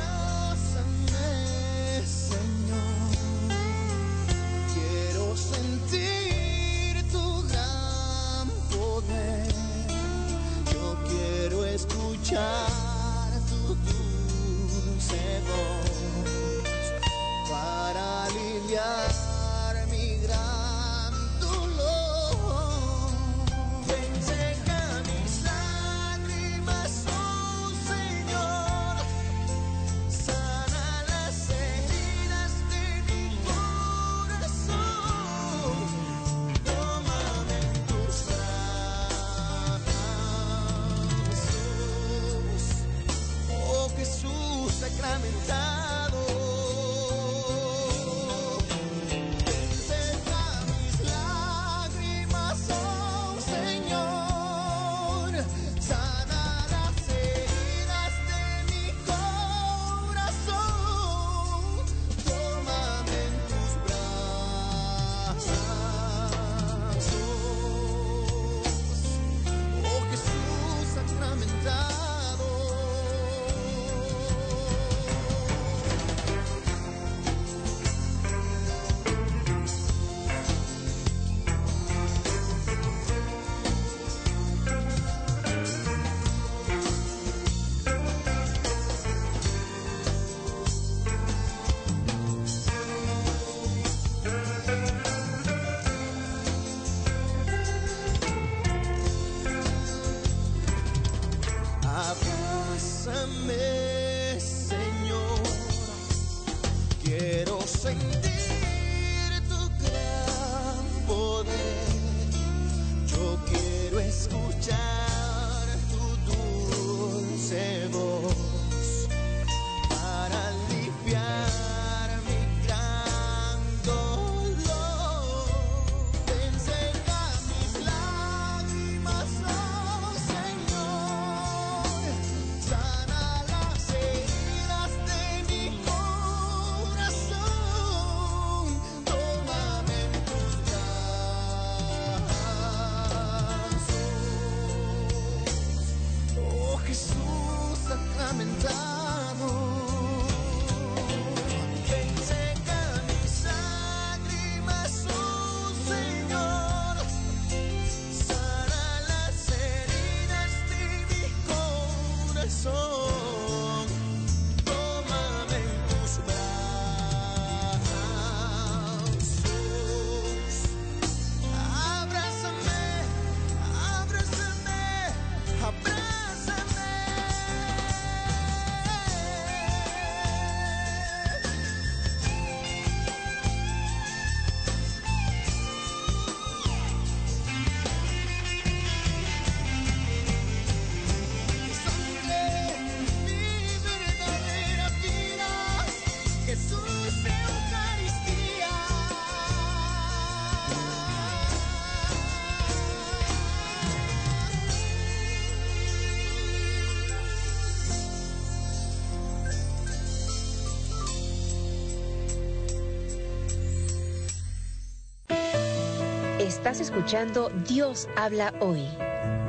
Estás escuchando Dios habla hoy.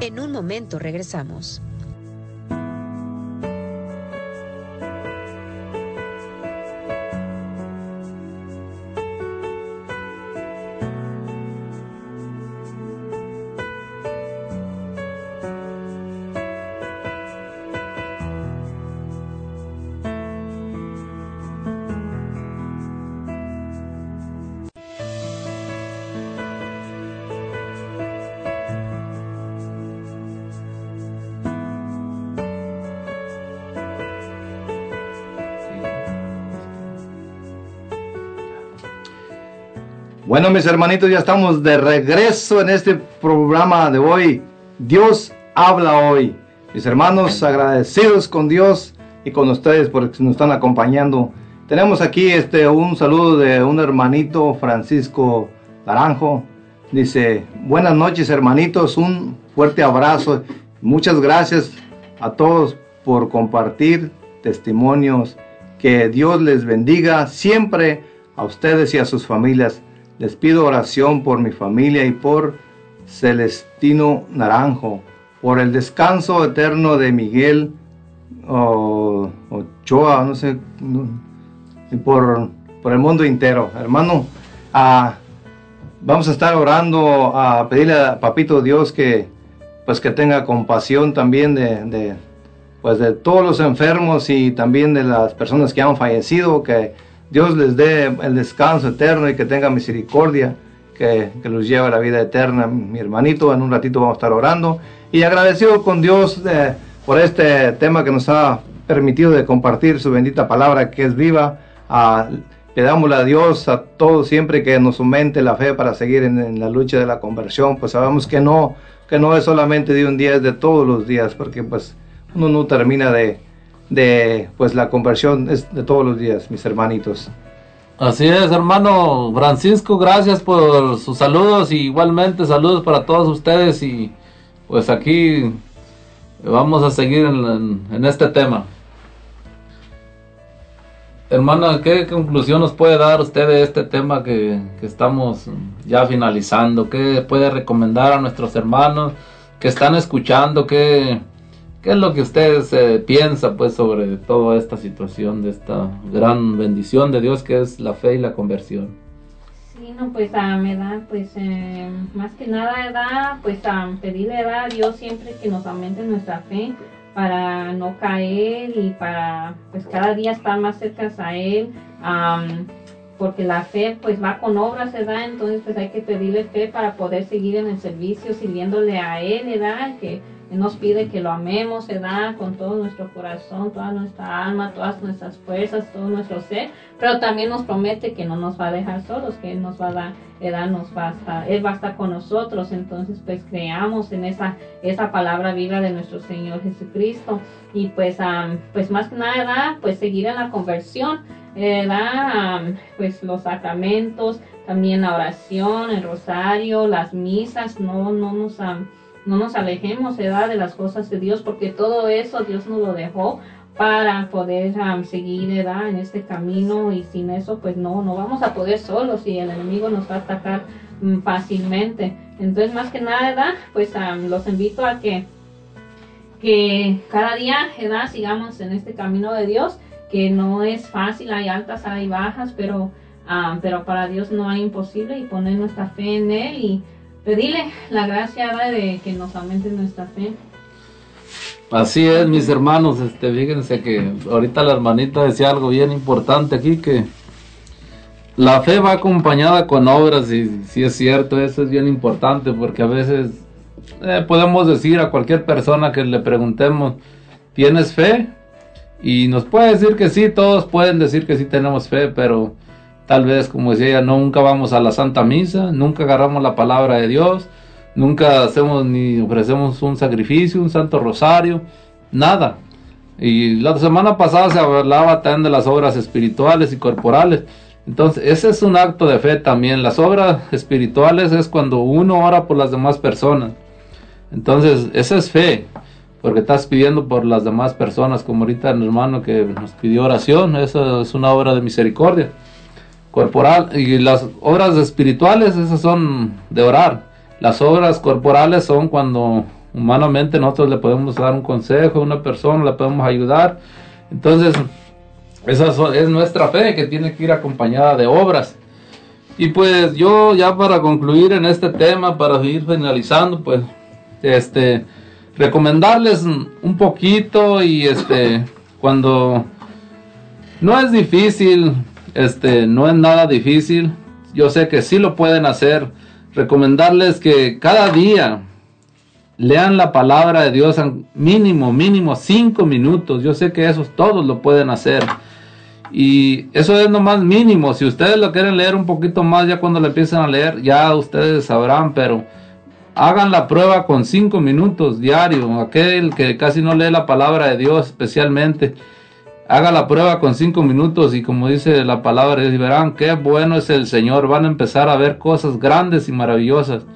En un momento regresamos. Bueno, mis hermanitos, ya estamos de regreso en este programa de hoy. Dios habla hoy. Mis hermanos, agradecidos con Dios y con ustedes porque nos están acompañando. Tenemos aquí este un saludo de un hermanito Francisco Naranjo. Dice, buenas noches hermanitos, un fuerte abrazo. Muchas gracias a todos por compartir testimonios. Que Dios les bendiga siempre a ustedes y a sus familias. Les pido oración por mi familia y por Celestino Naranjo, por el descanso eterno de Miguel o- Ochoa, no sé, y por, por el mundo entero. Hermano, ah, vamos a estar orando a pedirle a Papito Dios que pues que tenga compasión también de, de, pues de todos los enfermos y también de las personas que han fallecido, que Dios les dé el descanso eterno y que tenga misericordia, que, que los lleve a la vida eterna. Mi hermanito, en un ratito vamos a estar orando y agradecido con Dios eh, por este tema que nos ha permitido de compartir su bendita palabra que es viva. Le damos a Dios a todos siempre que nos aumente la fe para seguir en, en la lucha de la conversión, pues sabemos que no, que no es solamente de un día, es de todos los días, porque pues uno no termina de, de pues la conversión es de todos los días, mis hermanitos. Así es, hermano Francisco, gracias por sus saludos y igualmente saludos para todos ustedes y pues aquí vamos a seguir en, este tema. Hermana, ¿qué conclusión nos puede dar usted de este tema que, que estamos ya finalizando? ¿Qué puede recomendar a nuestros hermanos que están escuchando? ¿Qué, qué es lo que usted eh, piensa pues sobre toda esta situación de esta gran bendición de Dios que es la fe y la conversión? Sí, no, pues a me da, pues eh, más que nada da, pues a pedirle a Dios siempre que nos aumente nuestra fe para no caer y para pues cada día estar más cerca a Él, am, porque la fe pues va con obras, ¿verdad? Entonces pues hay que pedirle fe para poder seguir en el servicio sirviéndole a Él, ¿verdad? Que Él nos pide que lo amemos, ¿verdad? Con todo nuestro corazón, toda nuestra alma, todas nuestras fuerzas, todo nuestro ser, pero también nos promete que no nos va a dejar solos, que Él nos va a dar, ¿verdad? Nos va a estar, Él va a estar con nosotros, entonces pues creamos en esa, esa palabra viva de nuestro Señor Jesucristo y pues, am, pues más que nada, pues seguir en la conversión, ¿verdad? Am, pues los sacramentos, también la oración, el rosario, las misas, no, no nos... am, no nos alejemos ¿verdad? de las cosas de Dios porque todo eso Dios nos lo dejó para poder am, seguir ¿verdad? en este camino y sin eso pues no, no vamos a poder solos y el enemigo nos va a atacar mm, fácilmente. Entonces más que nada ¿verdad? pues am, los invito a que, que cada día ¿verdad? sigamos en este camino de Dios que no es fácil, hay altas, hay bajas, pero, pero para Dios no hay imposible y poner nuestra fe en Él y pedirle la gracia ¿verdad? de que nos aumente nuestra fe. Así es, mis hermanos, este, fíjense que ahorita la hermanita decía algo bien importante aquí, que la fe va acompañada con obras y si es cierto, eso es bien importante porque a veces eh, podemos decir a cualquier persona que le preguntemos, ¿tienes fe? Y nos puede decir que sí, todos pueden decir que sí tenemos fe, pero tal vez, como decía ella, nunca vamos a la Santa Misa, nunca agarramos la palabra de Dios, nunca hacemos ni ofrecemos un sacrificio, un santo rosario, nada. Y la semana pasada se hablaba también de las obras espirituales y corporales. Entonces, ese es un acto de fe también. Las obras espirituales es cuando uno ora por las demás personas. Entonces, esa es fe, porque estás pidiendo por las demás personas, como ahorita el hermano que nos pidió oración, eso es una obra de misericordia corporal. Y las obras espirituales, esas son de orar. Las obras corporales son cuando humanamente nosotros le podemos dar un consejo a una persona, le podemos ayudar. Entonces, esa es nuestra fe que tiene que ir acompañada de obras. Y pues yo ya para concluir en este tema, para ir finalizando, pues este recomendarles un poquito y este cuando no es difícil, este no es nada difícil. Yo sé que sí lo pueden hacer. Recomendarles que cada día lean la palabra de Dios mínimo, mínimo cinco minutos. Yo sé que esos todos lo pueden hacer. Y eso es nomás mínimo. Si ustedes lo quieren leer un poquito más, ya cuando le empiezan a leer, ya ustedes sabrán, pero hagan la prueba con cinco minutos diario. Aquel que casi no lee la palabra de Dios especialmente, haga la prueba con cinco minutos y como dice la palabra, verán qué bueno es el Señor. Van a empezar a ver cosas grandes y maravillosas.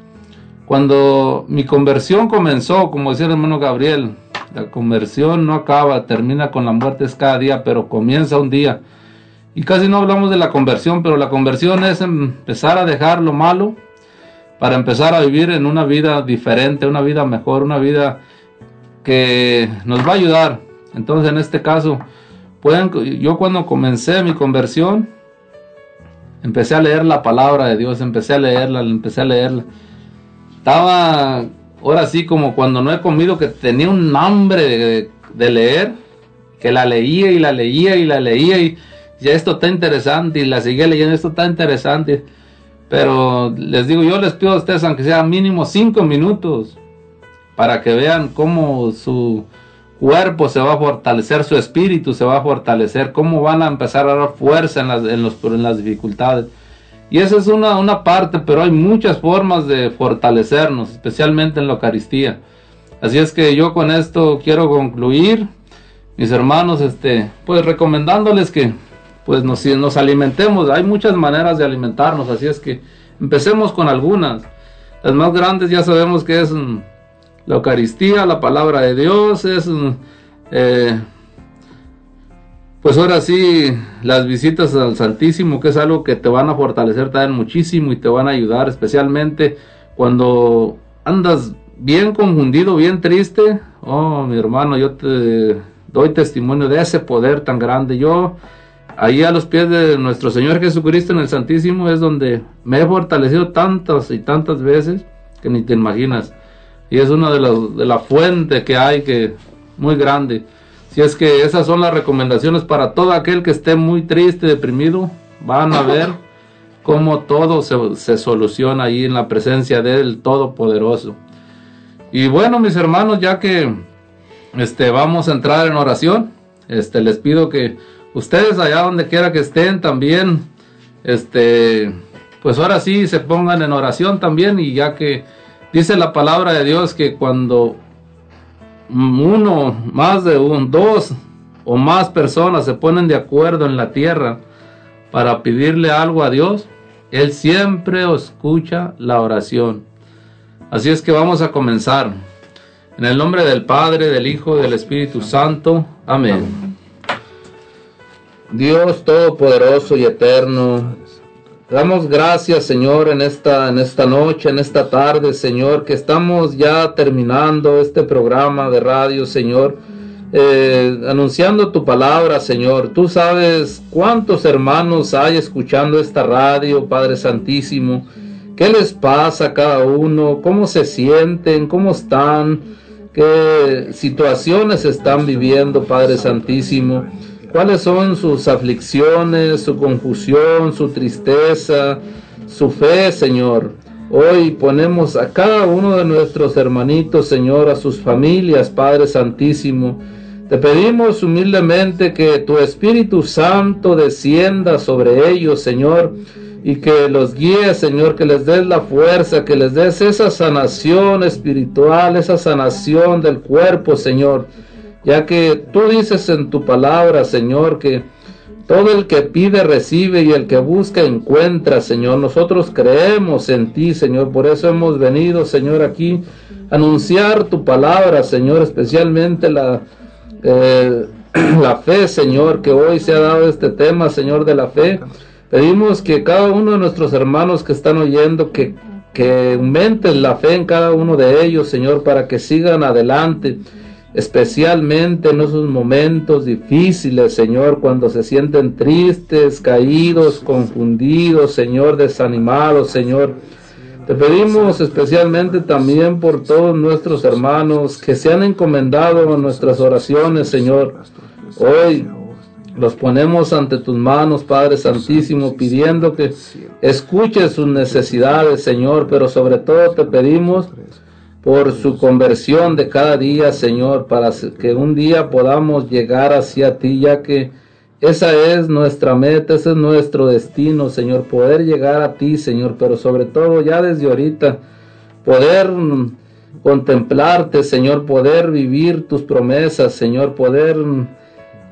Cuando mi conversión comenzó, como decía el hermano Gabriel, la conversión no acaba, termina con la muerte es cada día, pero comienza un día. Y casi no hablamos de la conversión, pero la conversión es empezar a dejar lo malo para empezar a vivir en una vida diferente, una vida mejor, una vida que nos va a ayudar. Entonces, en este caso, pueden, yo cuando comencé mi conversión, empecé a leer la palabra de Dios, empecé a leerla, empecé a leerla. Estaba ahora sí como cuando no he comido que tenía un hambre de, leer, que la leía y la leía y la leía y ya esto está interesante y la seguía leyendo, esto está interesante. Pero les digo, yo les pido a ustedes, aunque sea mínimo cinco minutos, para que vean cómo su cuerpo se va a fortalecer, su espíritu se va a fortalecer, cómo van a empezar a dar fuerza en las, en los, en las dificultades. Y esa es una, una parte, pero hay muchas formas de fortalecernos, especialmente en la Eucaristía. Así es que yo con esto quiero concluir, mis hermanos, este, pues recomendándoles que pues nos, nos alimentemos. Hay muchas maneras de alimentarnos, así es que empecemos con algunas. Las más grandes ya sabemos que es mm, la Eucaristía, la palabra de Dios, es eh, pues ahora sí las visitas al Santísimo, que es algo que te van a fortalecer también muchísimo y te van a ayudar, especialmente cuando andas bien confundido, bien triste. Oh, mi hermano, yo te doy testimonio de ese poder tan grande. Yo ahí a los pies de nuestro Señor Jesucristo en el Santísimo es donde me he fortalecido tantas y tantas veces que ni te imaginas. Y es una de las de la fuente que hay que muy grande. Si es que esas son las recomendaciones para todo aquel que esté muy triste, deprimido, van a ver cómo todo se, se soluciona ahí en la presencia del Todopoderoso. Y bueno, mis hermanos, ya que este vamos a entrar en oración, este les pido que ustedes allá donde quiera que estén también, este, pues ahora sí se pongan en oración también y ya que dice la palabra de Dios que cuando uno, más de un, dos o más personas se ponen de acuerdo en la tierra para pedirle algo a Dios, Él siempre escucha la oración. Así es que vamos a comenzar. En el nombre del Padre, del Hijo, del Espíritu Santo. Amén. Dios Todopoderoso y Eterno, damos gracias Señor en esta, en esta noche, en esta tarde Señor, que estamos ya terminando este programa de radio Señor, eh, anunciando tu palabra Señor. Tú sabes cuántos hermanos hay escuchando esta radio, Padre Santísimo. ¿Qué les pasa a cada uno? ¿Cómo se sienten? ¿Cómo están? ¿Qué situaciones están viviendo, Padre Santísimo? Cuáles son sus aflicciones, su confusión, su tristeza, su fe, Señor. Hoy ponemos a cada uno de nuestros hermanitos, Señor, a sus familias, Padre Santísimo. Te pedimos humildemente que tu Espíritu Santo descienda sobre ellos, Señor, y que los guíe, Señor, que les des la fuerza, que les des esa sanación espiritual, esa sanación del cuerpo, Señor ya que tú dices en tu palabra, Señor, que todo el que pide recibe y el que busca encuentra, Señor. Nosotros creemos en ti, Señor. Por eso hemos venido, Señor, aquí a anunciar tu palabra, Señor, especialmente la, eh, la fe, Señor, que hoy se ha dado este tema, Señor, de la fe. Pedimos que cada uno de nuestros hermanos que están oyendo, que, que aumenten la fe en cada uno de ellos, Señor, para que sigan adelante especialmente en esos momentos difíciles, Señor, cuando se sienten tristes, caídos, confundidos, Señor, desanimados, Señor. Te pedimos especialmente también por todos nuestros hermanos que se han encomendado a nuestras oraciones, Señor. Hoy los ponemos ante tus manos, Padre Santísimo, pidiendo que escuches sus necesidades, Señor, pero sobre todo te pedimos por su conversión de cada día, Señor, para que un día podamos llegar hacia ti, ya que esa es nuestra meta, ese es nuestro destino, Señor, poder llegar a ti, Señor, pero sobre todo ya desde ahorita, poder contemplarte, Señor, poder vivir tus promesas, Señor, poder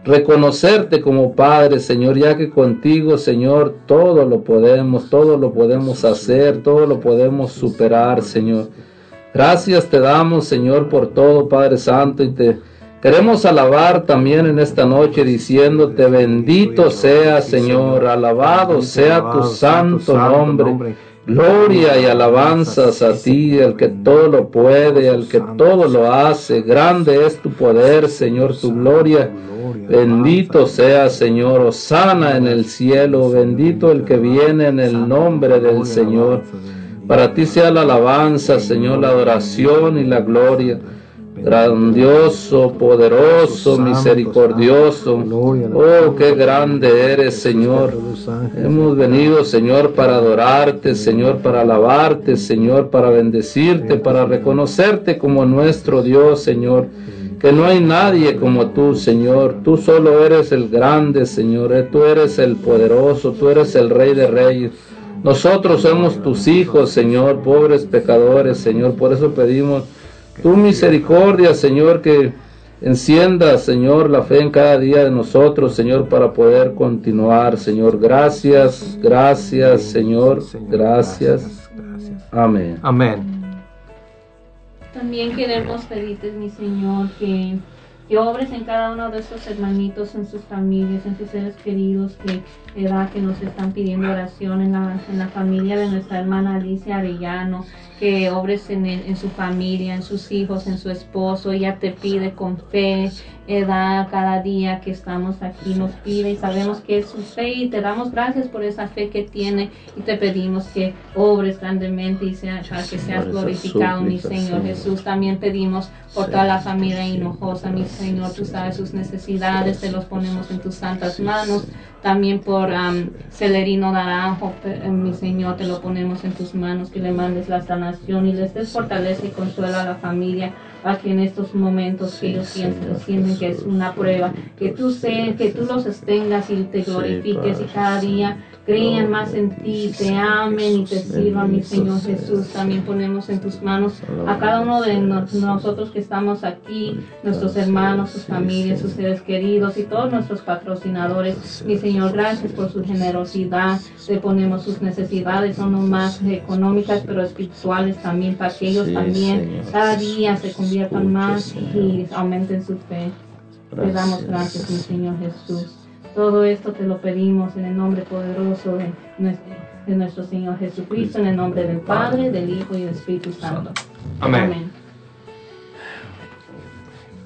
reconocerte como Padre, Señor, ya que contigo, Señor, todo lo podemos, todo lo podemos hacer, todo lo podemos superar, Señor. Gracias te damos, Señor, por todo, Padre Santo, y te queremos alabar también en esta noche diciéndote, bendito sea, Señor, alabado sea tu santo nombre. Gloria y alabanzas a ti, el que todo lo puede, el que todo lo hace. Grande es tu poder, Señor, tu gloria. Bendito sea, Señor, Osana en el cielo. Bendito el que viene en el nombre del Señor. Para ti sea la alabanza, Señor, la adoración y la gloria. Grandioso, poderoso, misericordioso. Oh, qué grande eres, Señor. Hemos venido, Señor, para adorarte, Señor, para alabarte, Señor, para bendecirte, para reconocerte como nuestro Dios, Señor. Que no hay nadie como tú, Señor. Tú solo eres el grande, Señor. Tú eres el poderoso, tú eres el Rey de Reyes. Nosotros somos tus hijos, Señor, pobres pecadores, Señor. Por eso pedimos tu misericordia, Señor, que encienda, Señor, la fe en cada día de nosotros, Señor, para poder continuar, Señor. Gracias, gracias, Señor, gracias. Amén. Amén. También queremos pedirte, mi Señor, que, que obres en cada uno de esos hermanitos, en sus familias, en sus seres queridos, que, ¿verdad? que nos están pidiendo oración en la, en la familia de nuestra hermana Alicia Arellano, que obres en, en su familia, en sus hijos, en su esposo. Ella te pide con fe, edad, cada día que estamos aquí, nos pide y sabemos que es su fe y te damos gracias por esa fe que tiene y te pedimos que obres grandemente y sea, para que seas glorificado, mi Señor. Jesús. También pedimos por toda la familia hinojosa, mi Señor, tú sabes sus necesidades, te los ponemos en tus santas manos. También por am, Celerino Naranjo, eh, mi Señor, te lo ponemos en tus manos, que le mandes la sanación y les des fortaleza y consuelo a la familia, para que en estos momentos que Sí, ellos sienten, sienten que es una prueba, que tú seas, que tú los sostengas y te glorifiques y cada día crean más en a ti, te amen y te sirvan, mi Señor Jesús. También ponemos en tus manos a cada uno de no- nosotros que estamos aquí, nuestros hermanos, sus familias, sus seres queridos y todos nuestros patrocinadores. Mi Señor, gracias por su generosidad. Le ponemos sus necesidades, no más económicas, pero espirituales también, para que ellos también cada día se conviertan Escucha, más y aumenten su fe. Te damos gracias, mi Señor Jesús. Todo esto te lo pedimos en el nombre poderoso de nuestro, de nuestro Señor Jesucristo, en el nombre del Padre, del Hijo y del Espíritu Santo. Amén.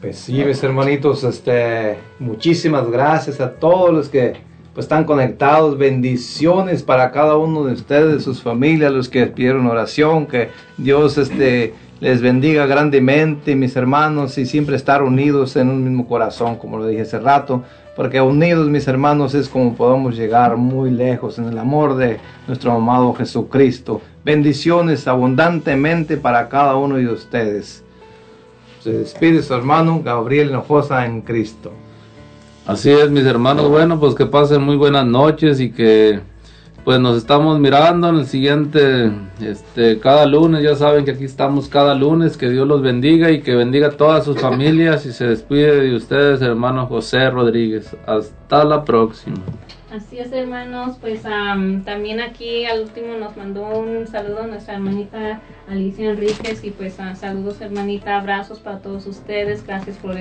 Pues sí, mis hermanitos, este, muchísimas gracias a todos los que pues, están conectados. Bendiciones para cada uno de ustedes, sus familias, los que pidieron oración. Que Dios este, les bendiga grandemente, mis hermanos, y siempre estar unidos en un mismo corazón, como lo dije hace rato. Porque unidos, mis hermanos, es como podemos llegar muy lejos en el amor de nuestro amado Jesucristo. Bendiciones abundantemente para cada uno de ustedes. Se despide su hermano Gabriel Hinojosa en Cristo. Así es, mis hermanos. Bueno, pues que pasen muy buenas noches y que pues nos estamos mirando en el siguiente, este, cada lunes. Ya saben que aquí estamos cada lunes. Que Dios los bendiga y que bendiga a todas sus familias. Y se despide de ustedes, hermano José Rodríguez. Hasta la próxima. Así es, hermanos. Pues am, también aquí al último nos mandó un saludo nuestra hermanita Alicia Enríquez. Y pues ah, saludos, hermanita. Abrazos para todos ustedes. Gracias por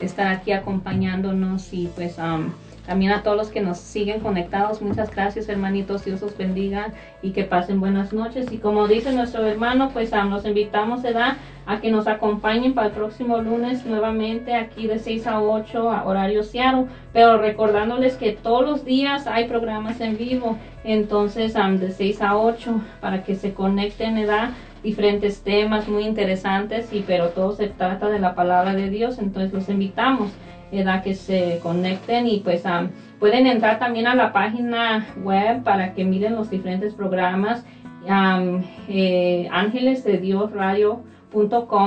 estar aquí acompañándonos. Y pues am, también a todos los que nos siguen conectados. Muchas gracias, hermanitos. Dios los bendiga y que pasen buenas noches. Y como dice nuestro hermano, pues am, los invitamos ¿verdad? a que nos acompañen para el próximo lunes nuevamente aquí de 6 a 8 a horario Seattle pero recordándoles que todos los días hay programas en vivo, entonces am, de 6 a 8 para que se conecten, ¿verdad? diferentes temas muy interesantes, y pero todo se trata de la palabra de Dios, entonces los invitamos, ¿verdad? que se conecten y pues am, pueden entrar también a la página web para que miren los diferentes programas, am, eh, Ángeles de Dios Radio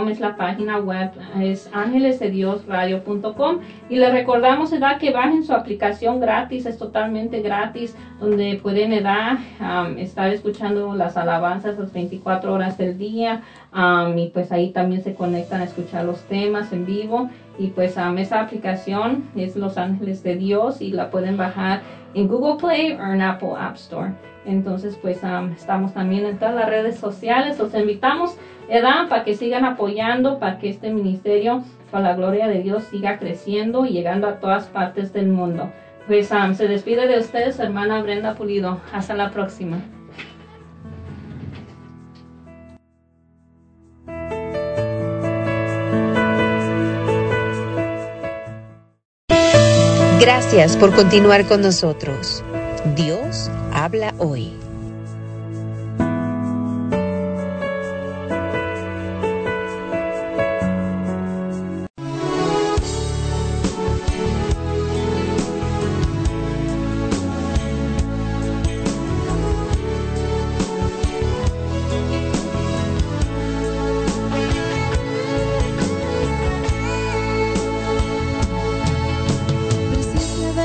es la página web, es ángelesdediosradio.com y les recordamos ¿verdad? que bajen su aplicación gratis, es totalmente gratis, donde pueden ¿verdad? Am, estar escuchando las alabanzas las 24 horas del día y pues ahí también se conectan a escuchar los temas en vivo y pues am, esa aplicación es Los Ángeles de Dios y la pueden bajar en Google Play o en Apple App Store. Entonces, pues am, estamos también en todas las redes sociales. Los invitamos, ¿verdad? Para que sigan apoyando, para que este ministerio, con la gloria de Dios, siga creciendo y llegando a todas partes del mundo. Pues se despide de ustedes, hermana Brenda Pulido. Hasta la próxima. Gracias por continuar con nosotros. Dios habla hoy.